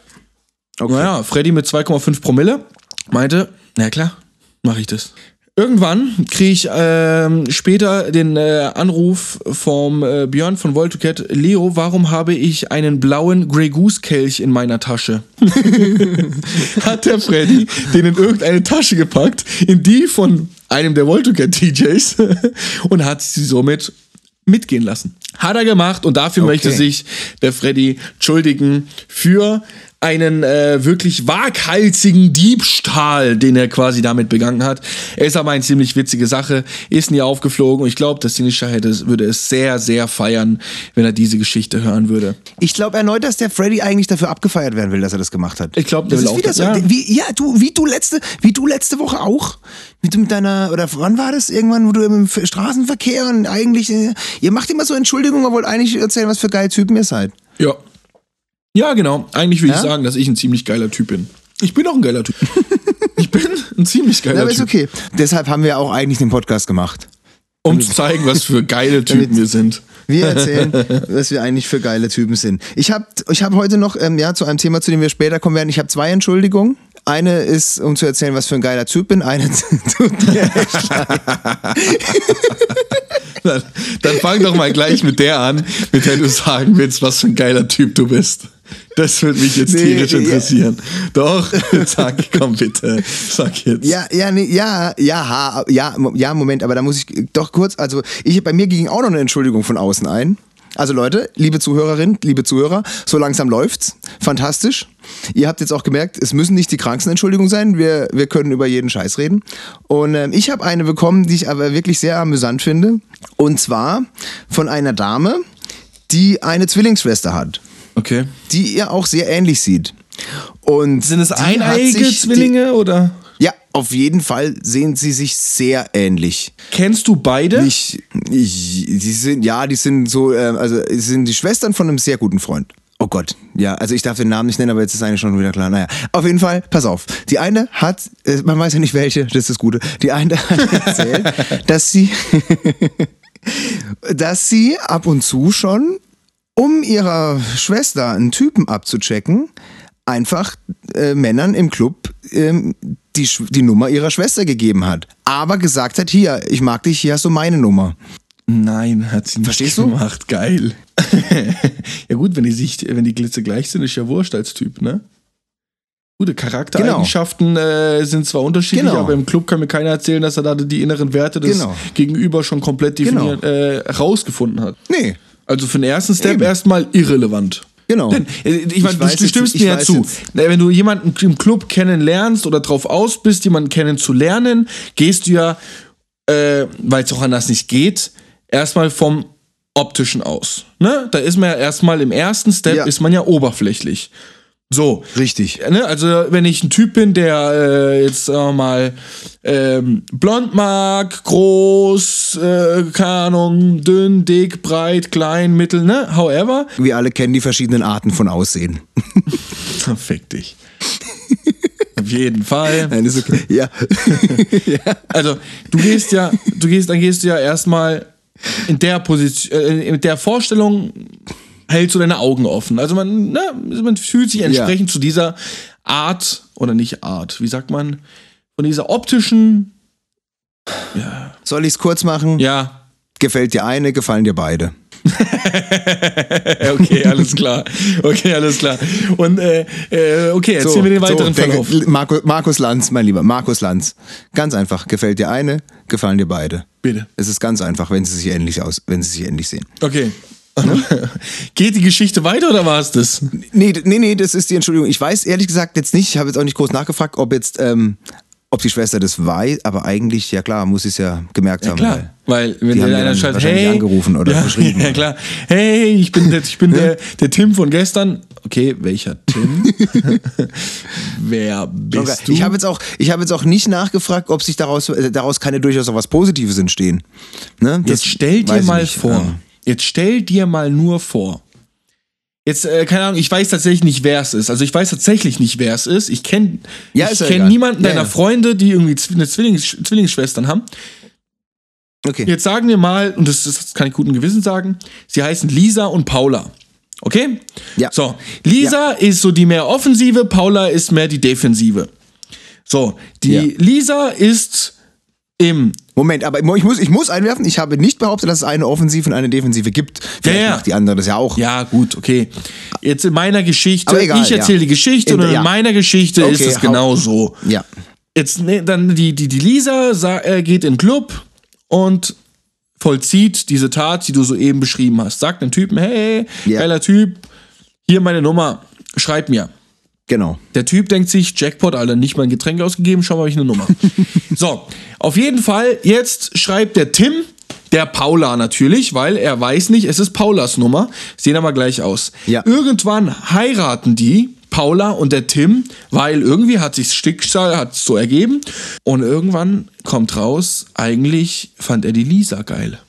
Okay. Naja, Freddy mit 2,5 Promille meinte, na klar, mache ich das. Irgendwann kriege ich ähm, später den äh, Anruf vom äh, Björn von Voltocat, Leo, warum habe ich einen blauen Grey Goose Kelch in meiner Tasche? Hat der Freddy den in irgendeine Tasche gepackt, in die von einem der Voltocat DJs und hat sie somit mitgehen lassen. Hat er gemacht und dafür Okay. möchte sich der Freddy entschuldigen für einen äh, wirklich waghalsigen Diebstahl, den er quasi damit begangen hat. Er ist aber eine ziemlich witzige Sache, ist nie aufgeflogen und ich glaube, dass Sinisha hätte, würde es sehr, sehr feiern, wenn er diese Geschichte hören würde. Ich glaube erneut, dass der Freddy eigentlich dafür abgefeiert werden will, dass er das gemacht hat. Ich glaub, das ist wieder auch- so. ja. Wie, ja, du, wie du letzte, wie du letzte Woche auch. Wie du mit deiner, oder wann war das? Irgendwann, wo du im Straßenverkehr und eigentlich, äh, ihr macht immer so Entschuldigungen, aber wollt eigentlich erzählen, was für geile Typen ihr seid. Ja. Ja, genau. Eigentlich will Ja? ich sagen, dass ich ein ziemlich geiler Typ bin. Ich bin auch ein geiler Typ. ich bin ein ziemlich geiler Na, aber ist Typ. okay. Deshalb haben wir auch eigentlich den Podcast gemacht. Um zu zeigen, was für geile Typen wir sind. Wir erzählen, was wir eigentlich für geile Typen sind. Ich habe ich hab heute noch, ähm, ja, zu einem Thema, zu dem wir später kommen werden, ich habe zwei Entschuldigungen. Eine ist, um zu erzählen, was für ein geiler Typ bin. Eine tut mir echt leid. Dann, dann fang doch mal gleich mit der an, mit der du sagen willst, was für ein geiler Typ du bist. Das würde mich jetzt Nee, tierisch ja. interessieren. Doch, sag, komm bitte, sag jetzt. Ja, ja, nee, ja, ja, ha, ja, ja, Moment, aber da muss ich doch kurz, also ich, bei mir ging auch noch eine Entschuldigung von außen ein. Also Leute, liebe Zuhörerinnen, liebe Zuhörer, so langsam läuft's. Fantastisch. Ihr habt jetzt auch gemerkt, es müssen nicht die kranksten Entschuldigungen sein. Wir, wir können über jeden Scheiß reden. Und ähm, ich habe eine bekommen, die ich aber wirklich sehr amüsant finde. Und zwar von einer Dame, die eine Zwillingsschwester hat, Okay. die ihr auch sehr ähnlich sieht. Und Sind es eineige sich die- Zwillinge oder? Ja, auf jeden Fall sehen sie sich sehr ähnlich. Kennst du beide? Ich, ich, die sind, ja, die sind so, äh, also sie sind die Schwestern von einem sehr guten Freund. Oh Gott, ja, also ich darf den Namen nicht nennen, aber jetzt ist eigentlich schon wieder klar. Naja, auf jeden Fall, pass auf. Die eine hat, äh, man weiß ja nicht welche, das ist das Gute. Die eine hat erzählt, dass sie, dass sie ab und zu schon, um ihrer Schwester einen Typen abzuchecken, einfach äh, Männern im Club ähm, die, die Nummer ihrer Schwester gegeben hat. Aber gesagt hat, hier, ich mag dich, hier hast du meine Nummer. Nein, hat sie nicht Verstehst du? gemacht. Geil. ja gut, wenn die sich, wenn die Glitze gleich sind, ist ja wurscht als Typ, ne? Gute Charaktereigenschaften äh, sind zwar unterschiedlich, Genau. aber im Club kann mir keiner erzählen, dass er da die inneren Werte des Genau. Gegenüber schon komplett definiert, äh, rausgefunden hat. Nee, Also für den ersten Step Eben. erstmal irrelevant. Genau. Denn, äh, ich meine, du, du jetzt- stimmst ich mir ja zu. jetzt- Wenn du jemanden im Club kennenlernst oder drauf aus bist, jemanden kennenzulernen, gehst du ja, äh, weil es auch anders nicht geht, erstmal vom optischen aus. Ne? Da ist man ja erstmal im ersten Step, Ja. ist man ja oberflächlich. So. Richtig. Ne, also wenn ich ein Typ bin, der äh, jetzt sagen wir mal ähm, blond mag, groß, äh, keine Ahnung, dünn, dick, breit, klein, mittel, ne, however, Wir alle kennen die verschiedenen Arten von Aussehen. Fick dich. Auf jeden Fall. Nein, ist okay. Ja. Also, du gehst ja, du gehst, dann gehst du ja erstmal in der Position, äh, mit der Vorstellung hältst du deine Augen offen. Also man, ne, man fühlt sich entsprechend zu dieser Art, oder nicht Art, wie sagt man, von dieser optischen, Soll ich es kurz machen? ja, Gefällt dir eine, gefallen dir beide. okay, alles klar. Okay, alles klar. Und äh, äh, okay, erzähl mir den weiteren der- Verlauf. Marco, Markus Lanz, mein Lieber, Markus Lanz. Ganz einfach. Gefällt dir eine, gefallen dir beide. Bitte. Es ist ganz einfach, wenn sie sich ähnlich aus, wenn sie sich ähnlich sehen. Okay. Geht die Geschichte weiter oder war es das? Nee, nee, nee, das ist die Entschuldigung. Ich weiß ehrlich gesagt jetzt nicht, ich habe jetzt auch nicht groß nachgefragt, ob jetzt, ähm, ob die Schwester das weiß, aber eigentlich, ja klar, muss sie es ja gemerkt haben. Klar, weil wenn dir ja einer schreibt, wahrscheinlich hey, angerufen oder ja, geschrieben. Ja klar, hey, ich bin der, ich bin der, der Tim von gestern. Okay, welcher Tim? Wer bist Okay. du? Ich habe jetzt auch, ich habe jetzt auch nicht nachgefragt, ob sich daraus, äh, daraus ja durchaus auch was Positives entstehen. Ne? Das Jetzt stell dir ich mal nicht. vor. Jetzt stell dir mal nur vor. Jetzt, äh, keine Ahnung, ich weiß tatsächlich nicht, wer es ist. Also ich weiß tatsächlich nicht, wer es ist. Ich kenne Ja, ich ja kenn niemanden Ja, deiner ja. Freunde, die irgendwie eine Zwillings Zwillingsschwestern haben. Okay. Jetzt sagen wir mal, und das, das kann ich guten Gewissen sagen, sie heißen Lisa und Paula. Okay? Ja. So, Lisa ist so die mehr offensive, Paula ist mehr die defensive. So, die. Lisa ist im Moment, aber ich muss, ich muss einwerfen, ich habe nicht behauptet, dass es eine Offensive und eine Defensive gibt. Vielleicht Ja, ja. macht die andere das ja auch. Ja, gut, okay. Jetzt in meiner Geschichte, egal, ich erzähle ja. die Geschichte In- und in ja. meiner Geschichte ist Okay, es hau- genau so. Ja. Jetzt ne, dann die, die, die Lisa sa- äh, geht in den Club und vollzieht diese Tat, die du soeben beschrieben hast. Sagt dem Typen, hey, Ja. geiler Typ, hier meine Nummer, schreib mir. Genau. Der Typ denkt sich, Jackpot, Alter, nicht mal ein Getränk ausgegeben, schau mal, hab ich eine Nummer. so, auf jeden Fall, jetzt schreibt der Tim, der Paula natürlich, weil er weiß nicht, es ist Paulas Nummer. Sehen aber gleich aus. Ja. Irgendwann heiraten die, Paula und der Tim, weil irgendwie hat sich Schicksal hat so ergeben. Und irgendwann kommt raus, eigentlich fand er die Lisa geil.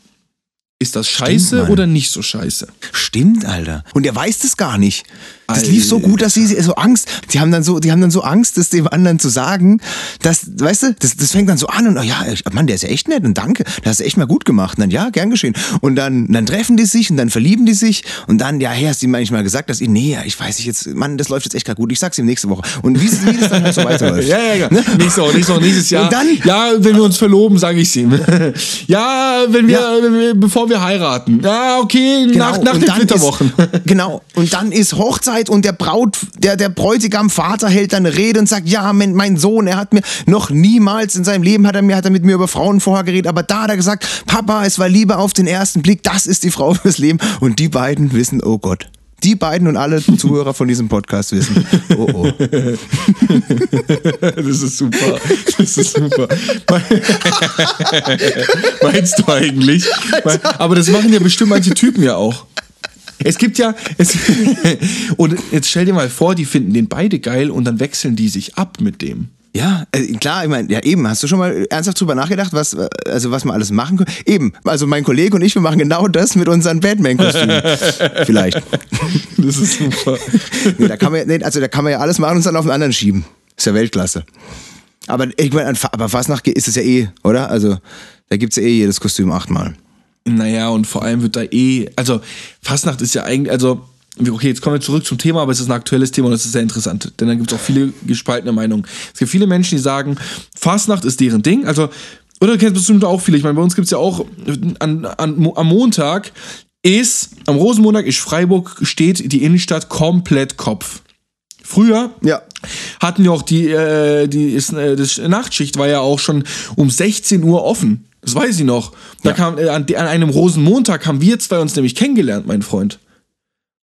Ist das scheiße Mann. oder nicht so scheiße? Stimmt, Alter. Und er weiß das gar nicht. Das lief so gut, dass sie so Angst, die haben dann so, die haben dann so Angst, das dem anderen zu sagen, dass, weißt du, das, das fängt dann so an und oh ja, Mann, der ist ja echt nett und danke, das hast du echt mal gut gemacht. Und dann, ja, gern geschehen. Und dann, dann treffen die sich und dann verlieben die sich und dann, ja, hey, hast du ihm manchmal gesagt, dass ich, nee, ich weiß nicht jetzt, Mann, das läuft jetzt echt gerade gut, ich sag's ihm nächste Woche. Und wie, wie das dann halt so weiterläuft. ja, ja, ja. Ne? Nächste Woche, nächste Woche, nächstes Jahr. Und dann, ja, wenn wir uns verloben, sage ich ihm. ja, wenn wir, Ja. Wenn wir, bevor wir heiraten. Ja, okay, nach, nach und den Flitterwochen. Ist, genau. Und dann ist Hochzeit und der Braut, der, der Bräutigam Vater hält dann eine Rede und sagt, ja, mein, mein Sohn, er hat mir noch niemals in seinem Leben hat er mir, hat er mit mir über Frauen vorher geredet, aber da hat er gesagt, Papa, es war Liebe auf den ersten Blick, das ist die Frau fürs Leben. Und die beiden wissen, oh Gott. Die beiden und alle Zuhörer von diesem Podcast wissen, oh oh. Das ist super. Das ist super. Meinst du eigentlich? Aber das machen ja bestimmt manche Typen ja auch. Es gibt ja. Es und jetzt stell dir mal vor, die finden den beide geil und dann wechseln die sich ab mit dem. Ja, äh, klar, ich meine, ja eben, hast du schon mal ernsthaft drüber nachgedacht, was, äh, also was man alles machen könnte? Eben, also mein Kollege und ich, wir machen genau das mit unseren Batman-Kostümen. Vielleicht. Das ist super. Nee, da kann man, nee, also da kann man ja alles machen und es dann auf den anderen schieben. Ist ja Weltklasse. Aber ich meine, aber Fastnacht ist es ja eh, oder? Also da gibt's ja eh jedes Kostüm achtmal. Naja, und vor allem wird da eh. Also, Fastnacht ist ja eigentlich. Also, okay, jetzt kommen wir zurück zum Thema, aber es ist ein aktuelles Thema und es ist sehr interessant. Denn da gibt es auch viele gespaltene Meinungen. Es gibt viele Menschen, die sagen, Fastnacht ist deren Ding. Also, oder du kennst bestimmt auch viele. Ich meine, bei uns gibt es ja auch an, an, am Montag ist, am Rosenmontag ist Freiburg, steht die Innenstadt komplett Kopf. Früher Ja. hatten wir auch die, äh, die ist, äh, das Nachtschicht war ja auch schon um 16 Uhr offen. Das weiß ich noch. Da Ja. kam, äh, an, an einem Rosenmontag haben wir zwei uns nämlich kennengelernt, mein Freund.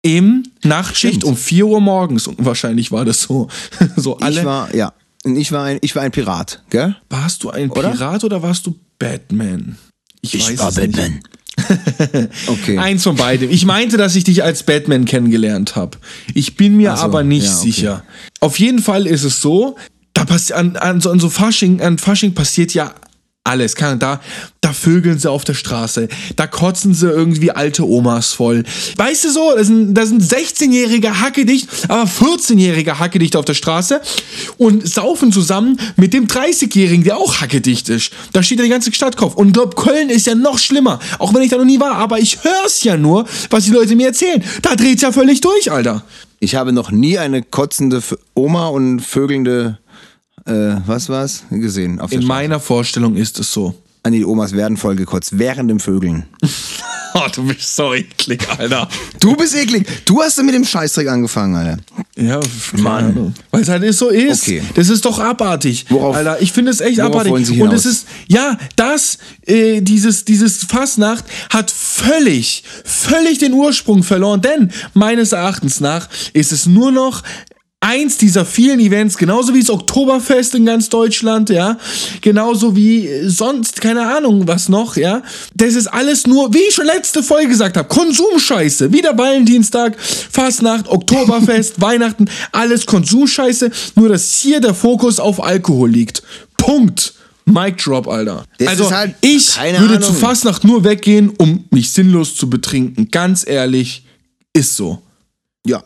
Im Nachtschicht Stimmt. um 4 Uhr morgens. Und wahrscheinlich war das so. so alle. Ich war, ja. Ich war ein, ich war ein Pirat, gell? warst du ein Oder? Pirat oder warst du Batman? Ich, es nicht. Okay. Eins von beidem. Ich meinte, dass ich dich als Batman kennengelernt habe. Ich bin mir so, aber nicht ja, okay. sicher. Auf jeden Fall ist es so, da passi an, an, so, an so Fasching, an Fasching passiert ja alles. Kann, da, da vögeln sie auf der Straße, da kotzen sie irgendwie alte Omas voll. Weißt du so, da sind, da sind 16-jährige Hackedicht, aber 14-jährige Hackedicht auf der Straße und saufen zusammen mit dem 30-jährigen, der auch hackedicht ist. Da steht ja die ganze Stadt Kopf. Und ich glaube, Köln ist ja noch schlimmer. Auch wenn ich da noch nie war, aber ich hör's ja nur, was die Leute mir erzählen. Da dreht's ja völlig durch, Alter. Ich habe noch nie eine kotzende Oma und vögelnde, äh, was war's, gesehen. Auf der In Straße. meiner Vorstellung ist es so. An die Omas werden voll gekotzt, während dem Vögeln. Oh, du bist so eklig, Alter. Du bist eklig. Du hast mit dem Scheißdreck angefangen, Alter. Ja, Mann. Weil es halt so ist. Okay. Das ist doch abartig. Worauf- Alter, ich finde es echt abartig. wollen Sie Und es ist, ja, das, äh, dieses, dieses Fastnacht hat völlig, völlig den Ursprung verloren. Denn meines Erachtens nach ist es nur noch eins dieser vielen Events, genauso wie das Oktoberfest in ganz Deutschland, ja, genauso wie äh, sonst, keine Ahnung, was noch, ja. Das ist alles nur, wie ich schon letzte Folge gesagt habe, Konsumscheiße. Wieder Valentinstag, Fastnacht, Oktoberfest, Weihnachten, alles Konsumscheiße, nur dass hier der Fokus auf Alkohol liegt. Punkt. Mic drop, Alter. Das also, halt- ich würde Ahnung. zu Fastnacht nur weggehen, um mich sinnlos zu betrinken. Ganz ehrlich, ist so. Ja.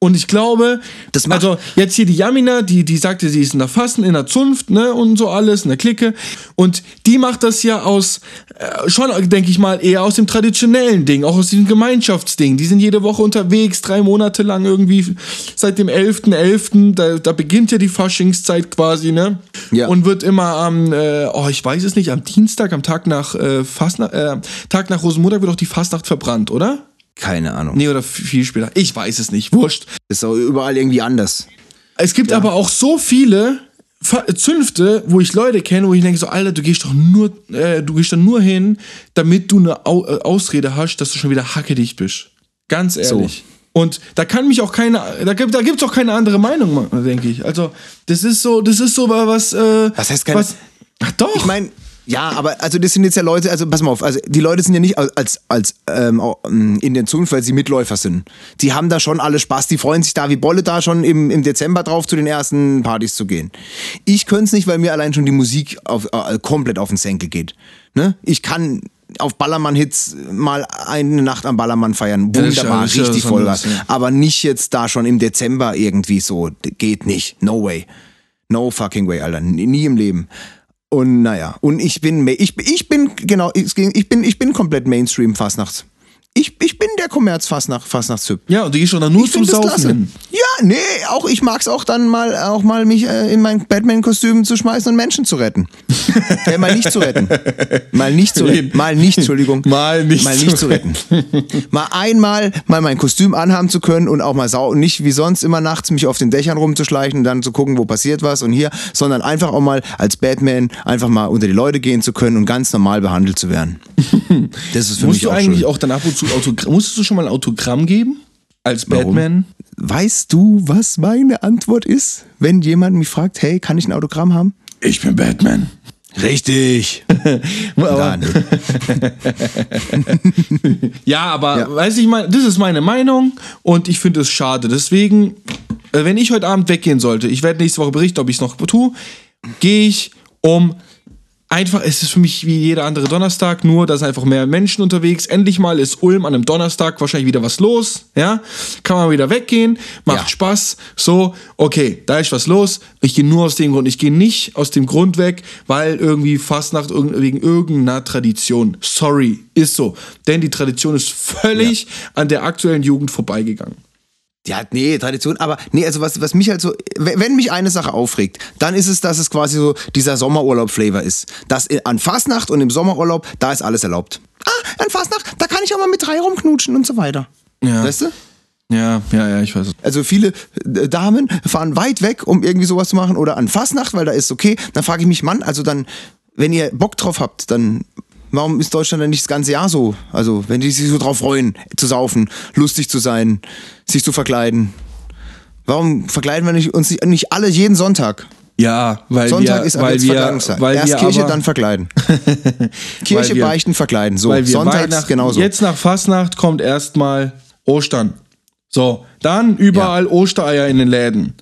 Und ich glaube, Das macht- also jetzt hier die Jamina, die, die sagte, sie ist in der Fassen, in der Zunft, ne, und so alles, in der Clique. Und die macht das ja aus, äh, schon, denke ich mal, eher aus dem traditionellen Ding, auch aus diesem Gemeinschaftsding. Die sind jede Woche unterwegs, drei Monate lang irgendwie, seit dem 11.11., da, da beginnt ja die Faschingszeit quasi, ne? Ja. Und wird immer am, äh, oh, ich weiß es nicht, am Dienstag, am Tag nach äh, Fastnacht, äh, Tag nach Rosenmontag wird auch die Fastnacht verbrannt, oder? Keine Ahnung. Nee, oder viel später. Ich weiß es nicht. Wurscht. Ist auch überall irgendwie anders. Es gibt aber auch so viele Zünfte, wo ich Leute kenne, wo ich denke so, Alter, du gehst doch nur, äh, du gehst dann nur hin, damit du eine Au äh, Ausrede hast, dass du schon wieder hackedicht bist. Ganz ehrlich. Und da kann mich auch keine, da gibt da gibt's auch keine andere Meinung, denke ich. Also, das ist so, das ist so was, äh, Was heißt keine- was, Ach doch. Ich meine, ja, aber also das sind jetzt ja Leute, also pass mal auf, also die Leute sind ja nicht als, als ähm, in den Zunft, weil sie Mitläufer sind. Die haben da schon alle Spaß, die freuen sich da wie Bolle da schon im, im Dezember drauf, zu den ersten Partys zu gehen. Ich könnte es nicht, weil mir allein schon die Musik auf, äh, komplett auf den Senkel geht. Ne? Ich kann, auf Ballermann-Hits mal eine Nacht am Ballermann feiern. Wunderbar, ja richtig Vollgas. Aber nicht jetzt da schon im Dezember irgendwie so. Geht nicht. No way. No fucking way, Alter. Nie im Leben. Und naja, und ich bin, ich, ich bin, genau, ich bin, ich bin komplett Mainstream-Fastnachts. Ich, ich bin der Kommerz-Fastnacht, Fastnachtstyp. Ja, und du gehst schon dann nur Ich zum Saufen klasse. Ja, nee, auch ich mag's auch dann mal, auch mal mich äh, in mein Batman-Kostüm zu schmeißen und Menschen zu retten. äh, mal nicht zu retten. Mal nicht zu retten. Mal nicht, Entschuldigung. Mal nicht mal zu nicht zu retten. mal einmal mal mein Kostüm anhaben zu können und auch mal sau nicht wie sonst immer nachts mich auf den Dächern rumzuschleichen und dann zu gucken, wo passiert was und hier, sondern einfach auch mal als Batman einfach mal unter die Leute gehen zu können und ganz normal behandelt zu werden. Das ist für Musst mich du auch eigentlich schön. auch dann ab und zu Autogramm, musstest du schon mal ein Autogramm geben? Als Warum? Batman? Weißt du, was meine Antwort ist, wenn jemand mich fragt, hey, kann ich ein Autogramm haben? Ich bin Batman. Richtig. Aber, ja, aber Ja. weiß ich mal, das ist meine Meinung und ich finde es schade. Deswegen, äh, wenn ich heute Abend weggehen sollte, ich werde nächste Woche berichten, ob ich es noch tue, gehe ich um einfach, es ist für mich wie jeder andere Donnerstag, nur da sind einfach mehr Menschen unterwegs. Endlich mal ist Ulm an einem Donnerstag wahrscheinlich wieder was los, ja? Kann man wieder weggehen, macht Ja. Spaß, so, okay, da ist was los. Ich gehe nur aus dem Grund, ich gehe nicht aus dem Grund weg, weil irgendwie Fastnacht wegen irgendeiner Tradition. Sorry, ist so. Denn die Tradition ist völlig an der aktuellen Jugend vorbeigegangen. Ja, nee, Tradition, aber nee, also was, was mich halt so, wenn mich eine Sache aufregt, dann ist es, dass es quasi so dieser Sommerurlaub-Flavor ist. Dass in- an Fastnacht und im Sommerurlaub, da ist alles erlaubt. Ah, an Fastnacht, da kann ich auch mal mit drei rumknutschen und so weiter. Ja. Weißt du? Ja, ja, ja, ich weiß. Also viele äh, Damen fahren weit weg, um irgendwie sowas zu machen oder an Fastnacht, weil da ist okay. Dann frage ich mich, Mann, also dann, wenn ihr Bock drauf habt, dann warum ist Deutschland dann nicht das ganze Jahr so? Also wenn die sich so drauf freuen, zu saufen, lustig zu sein, sich zu verkleiden. Warum verkleiden wir nicht, uns nicht, nicht alle jeden Sonntag? Ja, weil Sonntag wir, ist weil jetzt wir, weil Erst wir Kirche, aber, dann verkleiden. Kirche, wir- beichten, verkleiden. So, sonntags Weihnachten, genauso. Jetzt nach Fastnacht kommt erstmal Ostern. So, dann überall Ostereier in den Läden.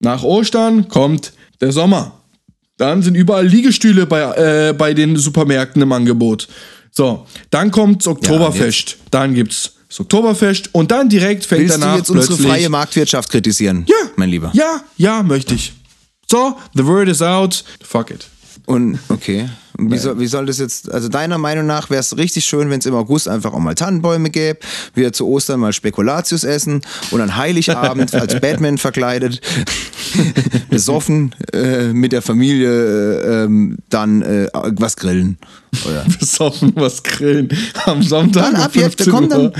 Nach Ostern kommt der Sommer. Dann sind überall Liegestühle bei, äh, bei den Supermärkten im Angebot. So, dann kommt's Oktoberfest. dann gibt's das Oktoberfest und dann direkt fängt Willst du danach jetzt unsere freie Marktwirtschaft kritisieren? Ja, Mein Lieber. Ja, ja, möchte ich. So, the word is out. Fuck it. Und okay. Und Wie soll, wie soll das jetzt, also deiner Meinung nach wäre es richtig schön, wenn es im August einfach auch mal Tannenbäume gäbe, wir zu Ostern mal Spekulatius essen und an Heiligabend als Batman verkleidet, besoffen äh, mit der Familie äh, ähm, dann äh, was grillen. Oder? Besoffen was grillen. Am Sonntag. Dann ab jetzt, 15 komm, dann,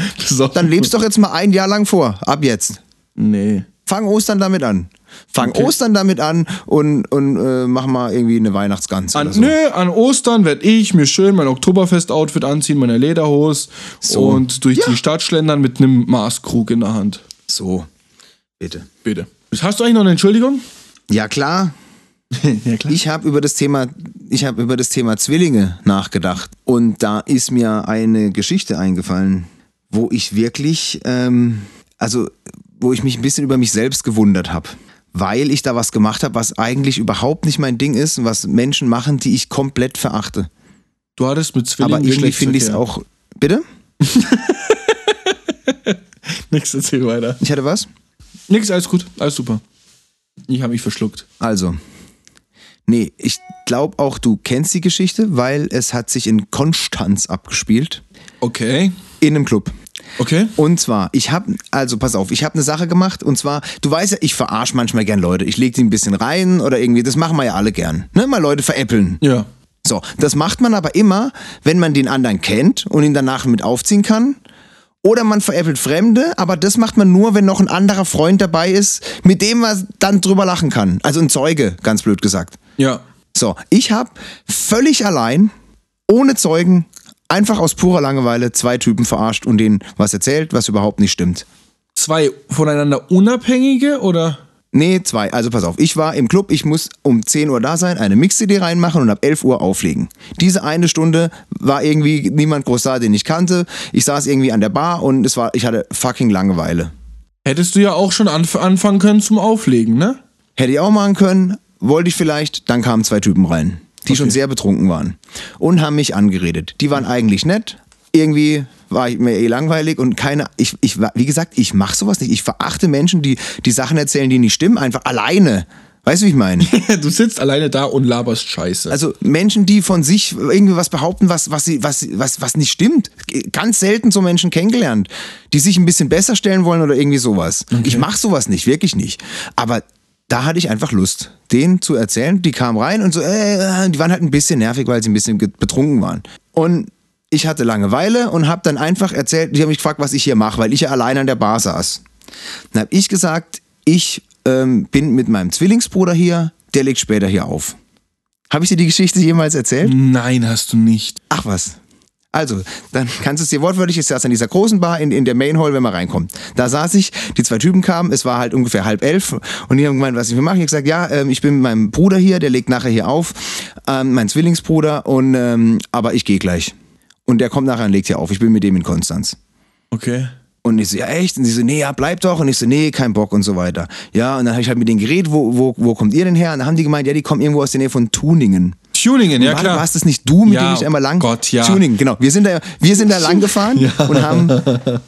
dann lebst doch jetzt mal ein Jahr lang vor, ab jetzt. Nee. Fang Ostern damit an. Fang Ostern damit an und, und äh, mach mal irgendwie eine Weihnachtsgans An, so. Nö, an Ostern werde ich mir schön mein Oktoberfest-Outfit anziehen, meine Lederhose So. und durch Ja. die Stadt schlendern mit einem Maßkrug in der Hand. So, bitte. Bitte. Hast du eigentlich noch eine Entschuldigung? Ja klar, ja, klar. Ich habe über das Thema, ich habe über das Thema Zwillinge nachgedacht und da ist mir eine Geschichte eingefallen, wo ich wirklich, ähm, also wo ich mich ein bisschen über mich selbst gewundert habe, weil ich da was gemacht habe, was eigentlich überhaupt nicht mein Ding ist und was Menschen machen, die ich komplett verachte. Du hattest mit Zwillingen Aber irgendwie finde ich es auch. Bitte? Nix, erzähl weiter. Ich hatte was? Nix, alles gut, alles super. Ich habe mich verschluckt. Also. Nee, ich glaube auch, du kennst die Geschichte, weil es hat sich in Konstanz abgespielt. Okay. In einem Club. Okay. Und zwar, ich habe, also pass auf, ich habe eine Sache gemacht und zwar, du weißt ja, ich verarsche manchmal gern Leute. Ich lege die ein bisschen rein oder irgendwie, das machen wir ja alle gern. Ne? Mal Leute veräppeln. Ja. So, das macht man aber immer, wenn man den anderen kennt und ihn danach mit aufziehen kann. Oder man veräppelt Fremde, aber das macht man nur, wenn noch ein anderer Freund dabei ist, mit dem man dann drüber lachen kann. Also ein Zeuge, ganz blöd gesagt. Ja. So, ich habe völlig allein, ohne Zeugen, einfach aus purer Langeweile zwei Typen verarscht und denen was erzählt, was überhaupt nicht stimmt. Zwei voneinander unabhängige oder? Nee, zwei. Also pass auf, ich war im Club, ich muss um 10 Uhr da sein, eine Mix-CD reinmachen und ab 11 Uhr auflegen. Diese eine Stunde war irgendwie niemand groß da, den ich kannte. Ich saß irgendwie an der Bar und es war, ich hatte fucking Langeweile. Hättest du ja auch schon anf anfangen können zum Auflegen, ne? Hätte ich auch machen können, wollte ich vielleicht, dann kamen zwei Typen rein. Die schon sehr betrunken waren und haben mich angeredet. Die waren eigentlich nett, irgendwie war ich mir eh langweilig und keine, ich, ich, wie gesagt, ich mache sowas nicht. Ich verachte Menschen, die die Sachen erzählen, die nicht stimmen, einfach alleine. Weißt du, wie ich meine? du sitzt alleine da und laberst Scheiße. Also Menschen, die von sich irgendwie was behaupten, was, was, sie, was, was, was nicht stimmt. Ganz selten so Menschen kennengelernt, die sich ein bisschen besser stellen wollen oder irgendwie sowas. Okay. Ich mache sowas nicht, wirklich nicht. Aber da hatte ich einfach Lust, denen zu erzählen. Die kamen rein und so, äh, die waren halt ein bisschen nervig, weil sie ein bisschen betrunken waren. Und ich hatte Langeweile und habe dann einfach erzählt, die haben mich gefragt, was ich hier mache, weil ich ja allein an der Bar saß. Dann habe ich gesagt, ich ähm, bin mit meinem Zwillingsbruder hier, der legt später hier auf. Habe ich dir die Geschichte jemals erzählt? Nein, hast du nicht. Ach was. Also, dann kannst du es dir wortwörtlich, ich saß an dieser großen Bar in, in der Main Hall, wenn man reinkommt. Da saß ich, die zwei Typen kamen, es war halt ungefähr halb elf und die haben gemeint, was ich mir mache. Ich habe gesagt, ja, ähm, ich bin mit meinem Bruder hier, der legt nachher hier auf, ähm, mein Zwillingsbruder, und ähm, aber ich gehe gleich. Und der kommt nachher und legt hier auf. Ich bin mit dem in Konstanz. Okay. Und ich so, ja echt? Und sie so, nee, ja, bleib doch. Und ich so, nee, kein Bock und so weiter. Ja, und dann habe ich halt mit denen geredet, wo, wo, wo kommt ihr denn her? Und dann haben die gemeint, ja, die kommen irgendwo aus der Nähe von Tuningen. Tuningen, ja war, klar. Warst das nicht du, mit ja, dem ich einmal lang? Gott, ja. Tuningen, genau. Wir sind da, wir sind da lang gefahren ja. und haben,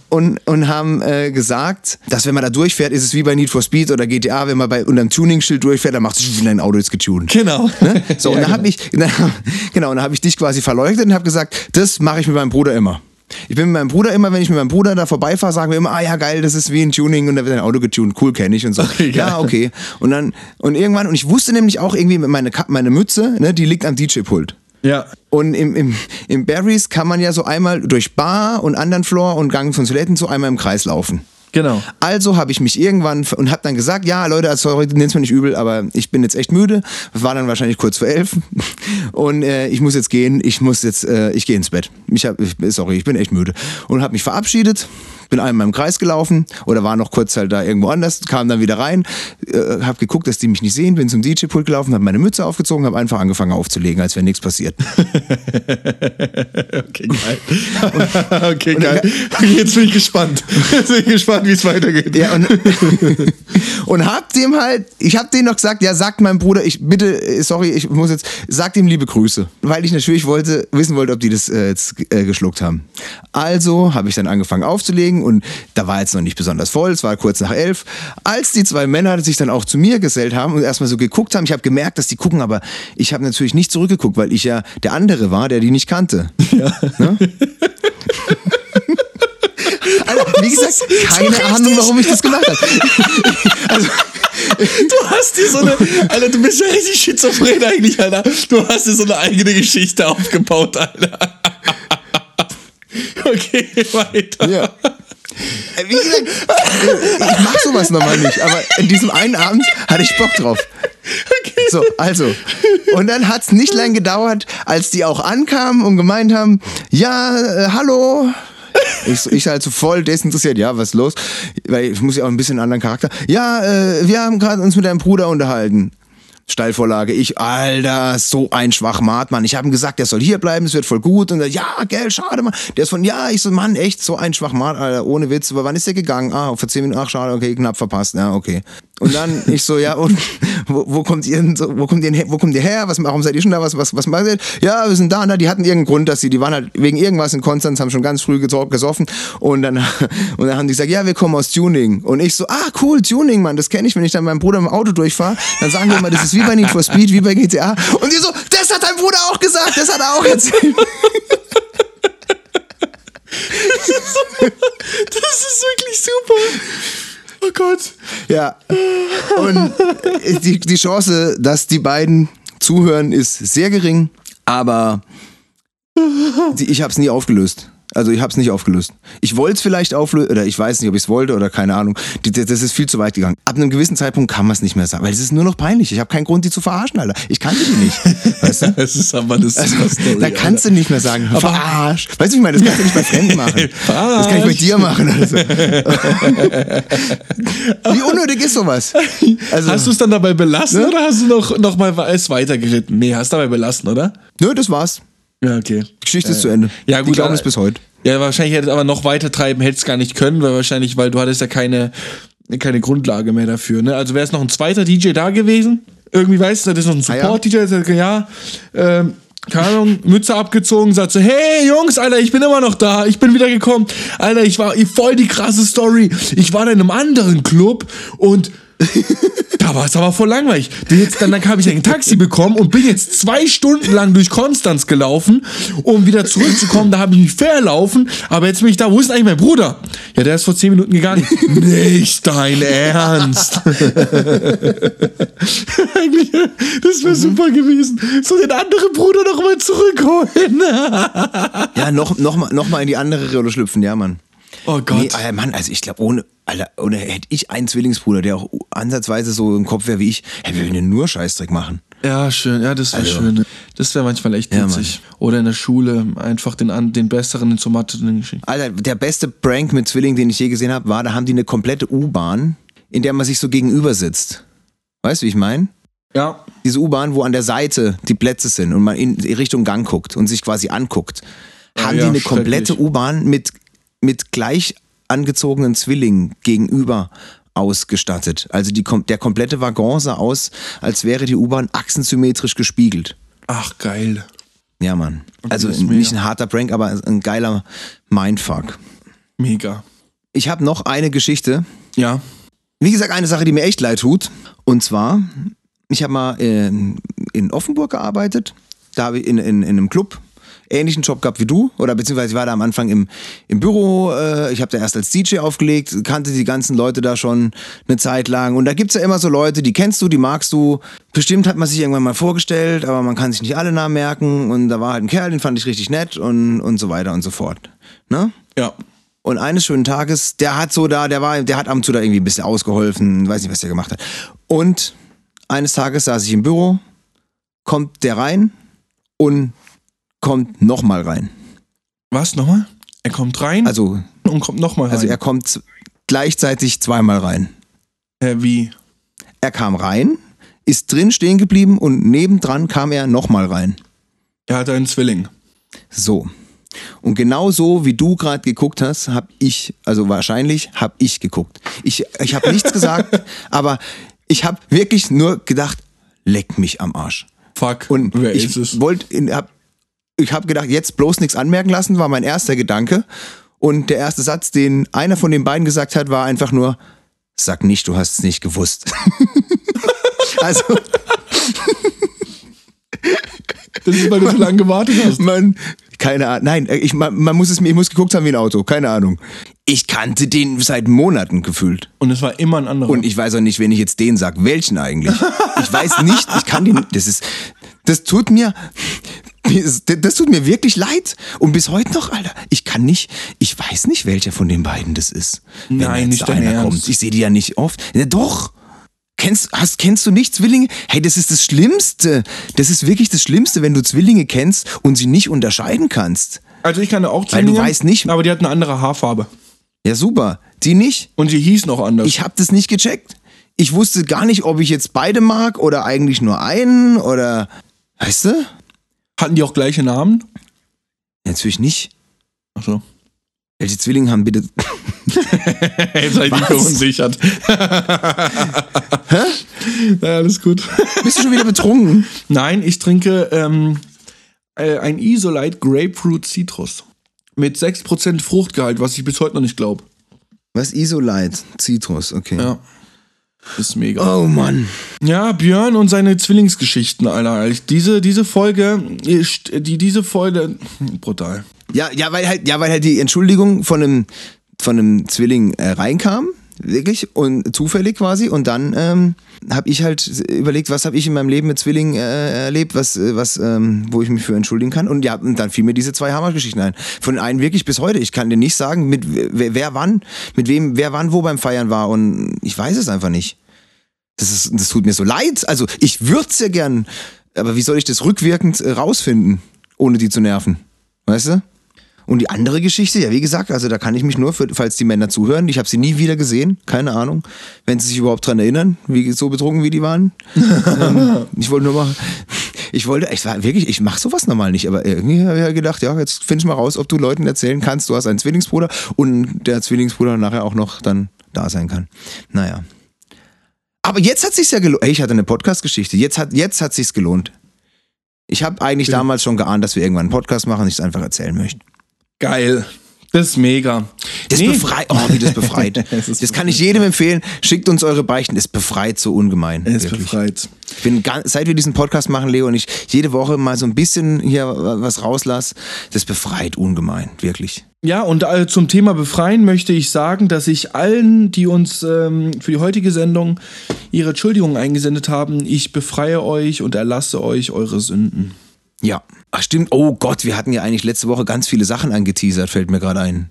und, und haben äh, gesagt, dass wenn man da durchfährt, ist es wie bei Need for Speed oder GTA, wenn man bei unter einem Tuning-Schild durchfährt, dann macht es dein Auto ist getuned. Genau. Ne? So, Ja, und dann genau. habe ich, dann, genau, und dann habe ich dich quasi verleugnet und habe gesagt, das mache ich mit meinem Bruder immer. Ich bin mit meinem Bruder immer, wenn ich mit meinem Bruder da vorbeifahre, sagen wir immer, ah ja geil, das ist wie ein Tuning und da wird ein Auto getuned, cool kenne ich und so. Okay, ja, okay. Und dann und irgendwann und ich wusste nämlich auch irgendwie meine meine Mütze, ne, die liegt am DJ-Pult. Ja. Und im, im, im Barry's kann man ja so einmal durch Bar und anderen Floor und Gang von Toiletten so einmal im Kreis laufen. Genau. Also habe ich mich irgendwann und habe dann gesagt, ja Leute, also sorry, nenn's mir nicht übel, aber ich bin jetzt echt müde. War dann wahrscheinlich kurz vor elf und äh, ich muss jetzt gehen. Ich muss jetzt, äh, ich gehe ins Bett. Ich hab, sorry, ich bin echt müde und habe mich verabschiedet. Bin einmal im Kreis gelaufen oder war noch kurz halt da irgendwo anders, kam dann wieder rein, äh, habe geguckt, dass die mich nicht sehen, bin zum DJ-Pult gelaufen, habe meine Mütze aufgezogen, habe einfach angefangen aufzulegen, als wäre nichts passiert. Okay, geil. okay, geil. Jetzt bin ich gespannt. Jetzt bin ich gespannt, wie es weitergeht. Ja, und, und hab dem halt, ich hab denen noch gesagt, ja, sagt meinem Bruder, ich bitte, äh, sorry, ich muss jetzt, sagt ihm liebe Grüße. Weil ich natürlich wollte, wissen wollte, ob die das äh, jetzt äh, geschluckt haben. Also habe ich dann angefangen aufzulegen und da war jetzt noch nicht besonders voll, es war kurz nach elf. Als die zwei Männer sich dann auch zu mir gesellt haben und erstmal so geguckt haben, ich habe gemerkt, dass die gucken, aber ich habe natürlich nicht zurückgeguckt, weil ich ja der andere war, der die nicht kannte. Ja. Ne? Alter, wie gesagt, keine Ahnung, warum ich das gemacht habe. Also, Du hast dir so eine. Alter, du bist ja richtig schizophren eigentlich, Alter. Du hast dir so eine eigene Geschichte aufgebaut, Alter. Okay, weiter. Ja. Äh, Wie gesagt, ich mach sowas normal nicht, aber in diesem einen Abend hatte ich Bock drauf. So, also. Und dann hat's nicht lang gedauert, als die auch ankamen und gemeint haben, ja, äh, hallo. Ich, ich halt so voll desinteressiert, ja, was ist los? Weil ich muss ja auch ein bisschen einen anderen Charakter. Ja, äh, wir haben gerade uns mit deinem Bruder unterhalten. Steilvorlage. Ich, Alter, so ein Schwachmat, Mann. Ich habe ihm gesagt, der soll hier bleiben, es wird voll gut. Und er, ja, gell, schade, Mann. Der ist von, ja, ich so, Mann, echt, so ein Schwachmat, Alter, ohne Witz. Aber wann ist der gegangen? Ah, vor 10 Minuten, ach, schade, okay, knapp verpasst. Ja, okay. Und dann, ich so, ja, und wo, wo kommt ihr denn so, wo kommt ihr, wo kommt ihr her? Was, warum seid ihr schon da? Was, was, was macht ihr? Ja, wir sind da und da. Die hatten irgendeinen Grund, dass sie, die waren halt wegen irgendwas in Konstanz, haben schon ganz früh geso- gesoffen. Und dann, und dann haben die gesagt, ja, wir kommen aus Tuning. Und ich so, ah, cool, Tuning, Mann, das kenne ich, wenn ich dann meinem Bruder im Auto durchfahre. Dann sagen wir immer, das ist wie bei Need for Speed, wie bei GTA. Und die so, das hat dein Bruder auch gesagt, das hat er auch erzählt. Das ist wirklich super. Oh Gott. Ja. Und die, die Chance, dass die beiden zuhören, ist sehr gering, aber ich habe es nie aufgelöst. Also ich habe es nicht aufgelöst. Ich wollte es vielleicht auflösen, oder ich weiß nicht, ob ich es wollte oder keine Ahnung. Das ist viel zu weit gegangen. Ab einem gewissen Zeitpunkt kann man es nicht mehr sagen, weil es ist nur noch peinlich. Ich habe keinen Grund, die zu verarschen, Alter. Ich kannte die nicht. Weißt du? Das ist aber eine super Story. Da kannst du nicht mehr sagen, verarsch. Weißt du, ich meine, das kannst du nicht bei Fremden machen. Das kann ich bei dir machen. Also. Wie unnötig ist sowas? Also, Hast du es dann dabei belassen oder hast du noch, noch mal es weitergeritten? Nee, hast dabei belassen, oder? Nö, das war's. Ja, okay. Geschichte ist zu Ende. Ja, gut. Die glauben es bis heute. Ja, wahrscheinlich hätte es aber noch weiter treiben, hätte es gar nicht können, weil wahrscheinlich, weil du hattest ja keine, keine Grundlage mehr dafür. Ne? Also wäre es noch ein zweiter DJ da gewesen, irgendwie, weißt du, das ist noch ein Ah, ja. Support-DJ, der sagt, ja, ähm, keine Ahnung, Mütze abgezogen, sagt so, hey Jungs, Alter, ich bin immer noch da, ich bin wieder gekommen. Alter, ich war voll die krasse Story. Ich war in einem anderen Club und da war es aber voll langweilig. Jetzt, dann, dann habe ich ein Taxi bekommen und bin jetzt zwei Stunden lang durch Konstanz gelaufen, um wieder zurückzukommen. Da habe ich mich verlaufen, aber jetzt bin ich da. Wo ist denn eigentlich mein Bruder? Ja, der ist vor zehn Minuten gegangen. Nicht dein Ernst. Eigentlich, das wäre super gewesen. So den anderen Bruder noch mal zurückholen. Ja, noch, noch, mal, noch mal in die andere Rolle schlüpfen, ja, Mann. Oh Gott. Nee, Alter, Mann, also ich glaube, ohne, Alter, ohne hätte ich einen Zwillingsbruder, der auch ansatzweise so im Kopf wäre wie ich, hey, wir würden nur Scheißdreck machen. Ja, schön. Ja, das wäre Also- schön. Das wäre manchmal echt Ja, witzig. Oder in der Schule einfach den, den Besseren in zur Mathe geschickt. Alter, der beste Prank mit Zwillingen, den ich je gesehen habe, war, da haben die eine komplette U-Bahn, in der man sich so gegenüber sitzt. Weißt du, wie ich meine? Ja. Diese U-Bahn, wo an der Seite die Plätze sind und man in Richtung Gang guckt und sich quasi anguckt, Ja, haben ja, die eine komplette. U-Bahn mit, mit gleich angezogenen Zwillingen gegenüber ausgestattet. Also die, der komplette Waggon sah aus, als wäre die U-Bahn achsensymmetrisch gespiegelt. Ach, geil. Ja, Mann. Also nicht ein harter Prank, aber ein geiler Mindfuck. Mega. Ich habe noch eine Geschichte. Ja. Wie gesagt, eine Sache, die mir echt leid tut. Und zwar, ich habe mal in, in Offenburg gearbeitet. Da habe ich in, in, in einem Club ähnlichen Job gehabt wie du. Oder beziehungsweise ich war da am Anfang im, im Büro. Äh, ich habe da erst als DJ aufgelegt, kannte die ganzen Leute da schon eine Zeit lang. Und da gibt's ja immer so Leute, die kennst du, die magst du. Bestimmt hat man sich irgendwann mal vorgestellt, aber man kann sich nicht alle Namen merken. Und da war halt ein Kerl, den fand ich richtig nett und, und so weiter und so fort. Ne? Ja. Und eines schönen Tages, der hat so da, der war, der hat ab und zu da irgendwie ein bisschen ausgeholfen, weiß nicht, was der gemacht hat. Und eines Tages saß ich im Büro, kommt der rein und kommt nochmal rein. Was nochmal? Er kommt rein Also, und kommt nochmal rein. also er kommt gleichzeitig zweimal rein. äh, wie? Er kam rein, ist drin stehen geblieben und nebendran kam er nochmal rein. Er hat einen Zwilling. So. Und genau so, wie du gerade geguckt hast, habe ich, also wahrscheinlich habe ich geguckt. Ich, ich habe nichts gesagt, aber ich habe wirklich nur gedacht, leck mich am Arsch. Fuck. Und wer ich ist es? wollte, hab, ich habe gedacht, jetzt bloß nichts anmerken lassen, war mein erster Gedanke. Und der erste Satz, den einer von den beiden gesagt hat, war einfach nur, sag nicht, du hast es nicht gewusst. also, Das ist, weil du so lange gewartet hast. man, keine Ahnung, nein, ich, man, man muss es mir, ich muss geguckt haben wie ein Auto, keine Ahnung. Ich kannte den seit Monaten gefühlt. Und es war immer ein anderer. Und ich weiß auch nicht, wenn ich jetzt den sag, welchen eigentlich. Ich weiß nicht, ich kann den, das ist, das tut mir, das, tut mir wirklich leid. Und bis heute noch, Alter, ich kann nicht, ich weiß nicht, welcher von den beiden das ist. Wenn Nein, nicht einer Ernst. kommt. Ich sehe die ja nicht oft. Ja, doch. Kennst, hast, kennst du nicht Zwillinge? Hey, das ist das Schlimmste. Das ist wirklich das Schlimmste, wenn du Zwillinge kennst und sie nicht unterscheiden kannst. also ich kannte auch Weil du Zwillinge, weißt nicht- aber die hatten eine andere Haarfarbe. Ja, super. Die nicht? Und die hießen auch anders. Ich habe das nicht gecheckt. Ich wusste gar nicht, ob ich jetzt beide mag oder eigentlich nur einen oder. Weißt du? hatten die auch gleiche Namen? Natürlich nicht. Ach so. Welche Zwillinge haben bitte. Jetzt mich Was? verunsichert. Hä? Ja, alles gut. Bist du schon wieder betrunken? Nein, ich trinke ähm, äh, ein Isolite Grapefruit Citrus. Mit 6% Fruchtgehalt, was ich bis heute noch nicht glaube. Was? Isolite, Zitrus, okay. Ja. Ist mega. Oh Mann. Ja, Björn und seine Zwillingsgeschichten, Alter. Diese, diese Folge, ist- die, diese Folge, brutal. Ja, ja, weil halt, ja, weil halt die Entschuldigung von einem, von einem Zwilling äh, reinkam, wirklich, und zufällig quasi. Und dann ähm, habe ich halt überlegt, was habe ich in meinem Leben mit Zwillingen äh, erlebt, was, äh, was, ähm, wo ich mich für entschuldigen kann. Und ja, und dann fiel mir diese zwei Hammergeschichten ein. Von einen wirklich bis heute. Ich kann dir nicht sagen, mit wer, wer wann, mit wem, wer wann wo beim Feiern war. Und ich weiß es einfach nicht. Das, ist, das tut mir so leid. Also ich würde ja gern, aber wie soll ich das rückwirkend äh, rausfinden, ohne die zu nerven? Weißt du? Und die andere Geschichte, ja, wie gesagt, also da kann ich mich nur, für, falls die Männer zuhören, ich habe sie nie wieder gesehen, keine Ahnung, wenn sie sich überhaupt dran erinnern, wie so betrunken wie die waren. ähm, ich wollte nur mal, ich wollte, ich war wirklich, ich mache sowas normal nicht, aber irgendwie habe ich ja gedacht, ja, jetzt finde ich mal raus, ob du Leuten erzählen kannst, du hast einen Zwillingsbruder und der Zwillingsbruder nachher auch noch dann da sein kann. Naja. Aber jetzt hat sich's ja gelohnt. Hey, ich hatte eine Podcast-Geschichte. Jetzt hat jetzt hat sich's gelohnt. Ich habe eigentlich Ja. damals schon geahnt, dass wir irgendwann einen Podcast machen und ich es einfach erzählen möchte. Geil. Das ist mega. Das Nee. befreit, oh, wie das befreit. Es ist das kann ich jedem empfehlen. Schickt uns eure Beichten. Es befreit so ungemein. Wirklich. befreit. Ich bin ganz, seit wir diesen Podcast machen, Leo und ich jede Woche mal so ein bisschen hier was rauslasse, das befreit ungemein, wirklich. Ja, und äh, zum Thema Befreien möchte ich sagen, dass ich allen, die uns ähm, für die heutige Sendung ihre Entschuldigungen eingesendet haben, ich befreie euch und erlasse euch eure Sünden. Ja. Ach stimmt. Oh Gott, wir hatten ja eigentlich letzte Woche ganz viele Sachen angeteasert, fällt mir gerade ein.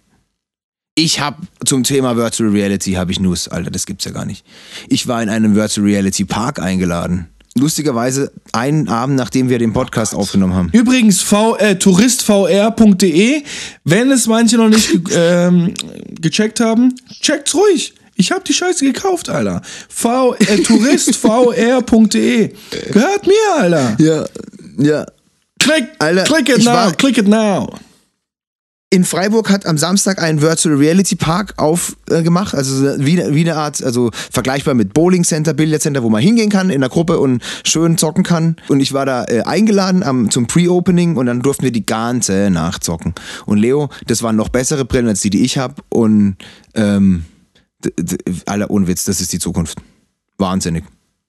Ich habe zum Thema Virtual Reality habe ich News, Alter, das gibt's ja gar nicht. Ich war in einem Virtual Reality Park eingeladen. Lustigerweise einen Abend, nachdem wir den Podcast aufgenommen haben. Übrigens, v, äh, touristvr.de, wenn es manche noch nicht ge ähm, gecheckt haben, checkt's ruhig. Ich habe die Scheiße gekauft, Alter. V, äh, touristvr.de. Gehört mir, Alter. Ja, ja. Click, Alter, click it now, war- click it now. In Freiburg hat am Samstag ein Virtual Reality Park aufgemacht, also wie, wie eine Art, also vergleichbar mit Bowling Center, Billiard Center, wo man hingehen kann in der Gruppe und schön zocken kann. Und ich war da äh, eingeladen am, zum Pre-Opening und dann durften wir die ganze Nacht zocken. Und Leo, das waren noch bessere Brillen als die, die ich habe. Und ähm, aller Unwitz, das ist die Zukunft. Wahnsinnig.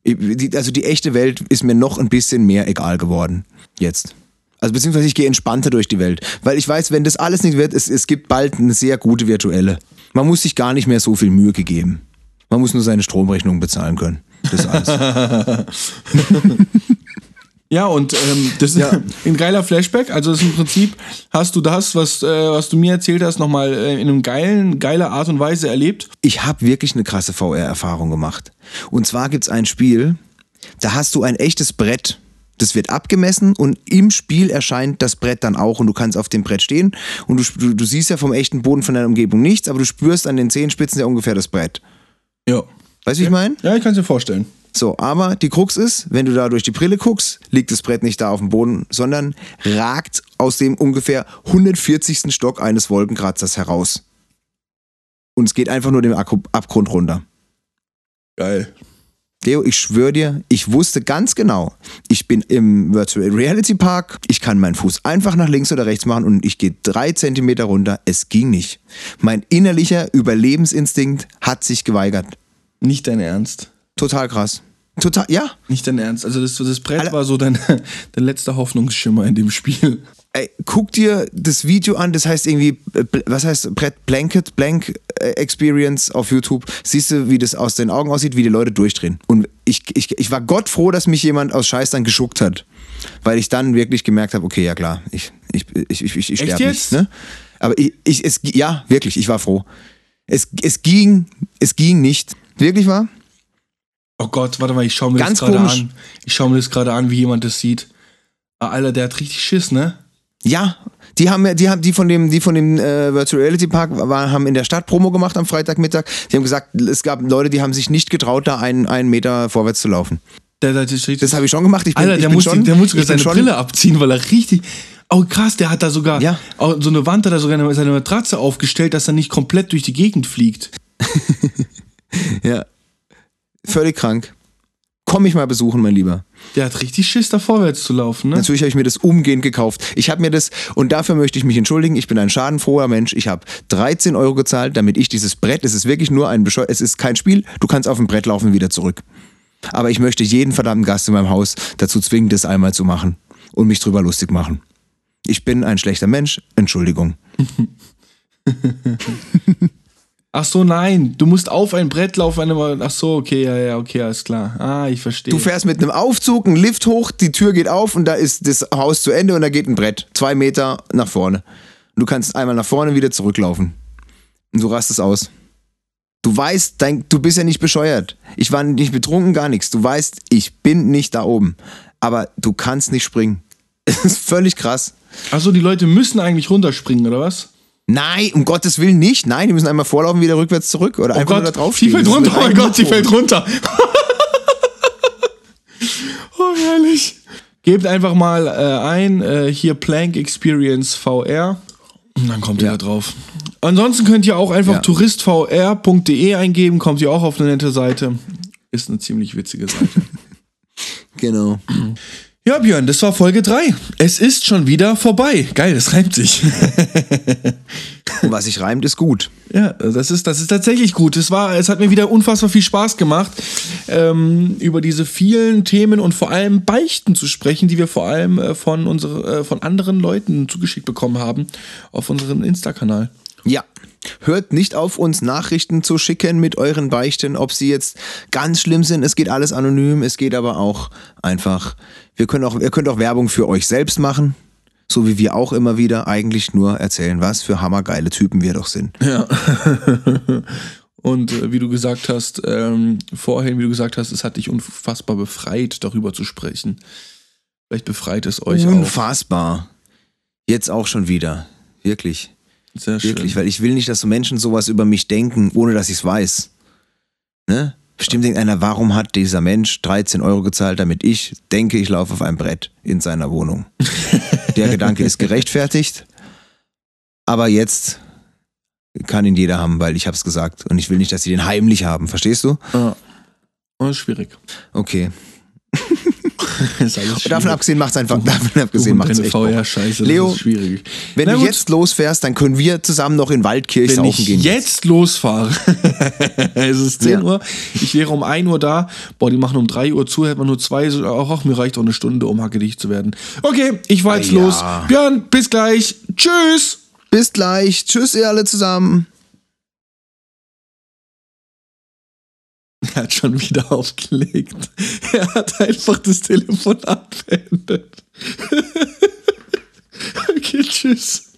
Also die echte Welt ist mir noch ein bisschen mehr egal geworden. Jetzt. Also beziehungsweise ich gehe entspannter durch die Welt. Weil ich weiß, wenn das alles nicht wird, es, es gibt bald eine sehr gute virtuelle. Man muss sich gar nicht mehr so viel Mühe gegeben. Man muss nur seine Stromrechnung bezahlen können. Das alles. Ja, und ähm, das ist ein geiler Flashback. Also das ist im Prinzip hast du das, was, äh, was du mir erzählt hast, nochmal äh, in einem geilen, geiler Art und Weise erlebt. ich habe wirklich eine krasse VR-Erfahrung gemacht. Und zwar gibt's ein Spiel, da hast du ein echtes Brett. Das wird abgemessen und im Spiel erscheint das Brett dann auch und du kannst auf dem Brett stehen und du, du, du siehst ja vom echten Boden von deiner Umgebung nichts, aber du spürst an den Zehenspitzen ja ungefähr das Brett. Ja. Weißt du, wie ich meine? Ja, ich kann es dir vorstellen. So, aber die Krux ist, wenn du da durch die Brille guckst, liegt das Brett nicht da auf dem Boden, sondern ragt aus dem ungefähr 140. Stock eines Wolkenkratzers heraus. Und es geht einfach nur den Abgrund runter. Geil. Leo, ich schwöre dir, ich wusste ganz genau, ich bin im Virtual Reality Park, ich kann meinen Fuß einfach nach links oder rechts machen und ich gehe drei Zentimeter runter. Es ging nicht. Mein innerlicher Überlebensinstinkt hat sich geweigert. Nicht dein Ernst. Total krass. Total, ja. Nicht dein Ernst. Also das, das Brett Alter. war so dein, dein letzter Hoffnungsschimmer in dem Spiel. Ey, guck dir das Video an, das heißt irgendwie, äh, was heißt Brett Blanket, Blank äh, Experience auf YouTube. Siehst du, wie das aus den Augen aussieht, wie die Leute durchdrehen. Und ich, ich, ich war Gott froh, dass mich jemand aus Scheiß dann geschuckt hat. Weil ich dann wirklich gemerkt habe, okay, ja klar, ich, ich, ich, ich, ich, ich sterbe jetzt? nicht. Ne? Aber ich, ich, es, ja, wirklich, ich war froh. Es, es ging, es ging nicht. Wirklich war? Oh Gott, warte mal, ich schaue mir Ganz das gerade an. Ich schaue mir das gerade an, wie jemand das sieht. Ah, Alter, der hat richtig Schiss, ne? Ja, die haben ja, die haben die von dem, die von dem äh, Virtual Reality Park war, haben in der Stadt Promo gemacht am Freitagmittag. Die haben gesagt, es gab Leute, die haben sich nicht getraut, da einen, einen Meter vorwärts zu laufen. Der, der, der, Das habe ich schon gemacht. Ich bin, Alter, der muss, schon, der muss sogar seine schon, Brille abziehen, weil er richtig. Oh krass, der hat da sogar Ja. so eine Wand, hat er sogar eine- seine Matratze aufgestellt, dass er nicht komplett durch die Gegend fliegt. Ja, völlig krank. Komm mich mal besuchen, mein Lieber. Der hat richtig Schiss, da vorwärts zu laufen, ne? Natürlich habe ich mir das umgehend gekauft. Ich habe mir das, und dafür möchte ich mich entschuldigen, ich bin ein schadenfroher Mensch. Ich habe 13 Euro gezahlt, damit ich dieses Brett, es ist wirklich nur ein Bescheu es ist kein Spiel, du kannst auf dem Brett laufen wieder zurück. Aber ich möchte jeden verdammten Gast in meinem Haus dazu zwingen, das einmal zu machen und mich drüber lustig machen. Ich bin ein schlechter Mensch, Entschuldigung. Ach so, nein, du musst auf ein Brett laufen. Ach so, okay, ja, ja, okay, alles klar. Ah, ich verstehe. Du fährst mit einem Aufzug, einen Lift hoch, die Tür geht auf und da ist das Haus zu Ende und da geht ein Brett. Zwei Meter nach vorne. Und du kannst einmal nach vorne wieder zurücklaufen. Und du rastest aus. Du weißt, dein, du bist ja nicht bescheuert. Ich war nicht betrunken, gar nichts. Du weißt, ich bin nicht da oben. Aber du kannst nicht springen. Es ist völlig krass. Ach so, die Leute müssen eigentlich runterspringen, oder was? Nein, um Gottes Willen nicht. Nein, die müssen einmal vorlaufen, wieder rückwärts zurück oder Oh einfach nur da Gott, drauf die fällt runter, oh mein Gott, die fällt runter. oh, herrlich. Gebt einfach mal äh, ein, äh, hier Plank Experience VR. Und dann kommt ihr Ja. da drauf. Ansonsten könnt ihr auch einfach Ja. touristvr.de eingeben, kommt ihr auch auf eine nette Seite. ist eine ziemlich witzige Seite. Genau. Ja, Björn, das war Folge 3. Es ist schon wieder vorbei. Geil, das reimt sich. Was sich reimt, ist gut. Ja, das ist, das ist tatsächlich gut. Es, war, es hat mir wieder unfassbar viel Spaß gemacht, ähm, über diese vielen Themen und vor allem Beichten zu sprechen, die wir vor allem äh, von, unsere, äh, von anderen Leuten zugeschickt bekommen haben auf unserem Insta-Kanal. Ja. Hört nicht auf, uns Nachrichten zu schicken mit euren Beichten, ob sie jetzt ganz schlimm sind. Es geht alles anonym. Es geht aber auch einfach. Wir können auch, ihr könnt auch Werbung für euch selbst machen. So wie wir auch immer wieder eigentlich nur erzählen, was für hammergeile Typen wir doch sind. Ja. Und äh, wie du gesagt hast, ähm, vorhin, wie du gesagt hast, es hat dich unfassbar befreit, darüber zu sprechen. Vielleicht befreit es euch auch. Unfassbar. Jetzt auch schon wieder. Wirklich. Sehr schön. Wirklich, weil ich will nicht, dass so Menschen sowas über mich denken, ohne dass ich es weiß. Ne? Bestimmt denkt einer, warum hat dieser Mensch 13 Euro gezahlt, damit ich denke, ich laufe auf einem Brett in seiner Wohnung. Der Gedanke ist gerechtfertigt, aber jetzt kann ihn jeder haben, weil ich hab's gesagt und ich will nicht, dass sie den heimlich haben. Verstehst du? Ja. Das ist schwierig. Okay. Davon abgesehen macht's einfach. Davon abgesehen und macht's echt. VR-Scheiße, Leo, schwierig. Wenn Na du gut. jetzt losfährst, dann können wir zusammen noch in Waldkirch Wenn saufen ich gehen. jetzt losfahre, es ist 10 Ja. Uhr, ich wäre um 1 Uhr da, boah, die machen um 3 Uhr zu, hätte man nur zwei, so, ach, ach, mir reicht auch eine Stunde, um hackedicht zu werden. Okay, ich fahr jetzt Ah, ja. los. Björn, bis gleich. Tschüss. Bis gleich. Tschüss, ihr alle zusammen. Er hat schon wieder aufgelegt. Er hat einfach das Telefonat beendet. okay, tschüss.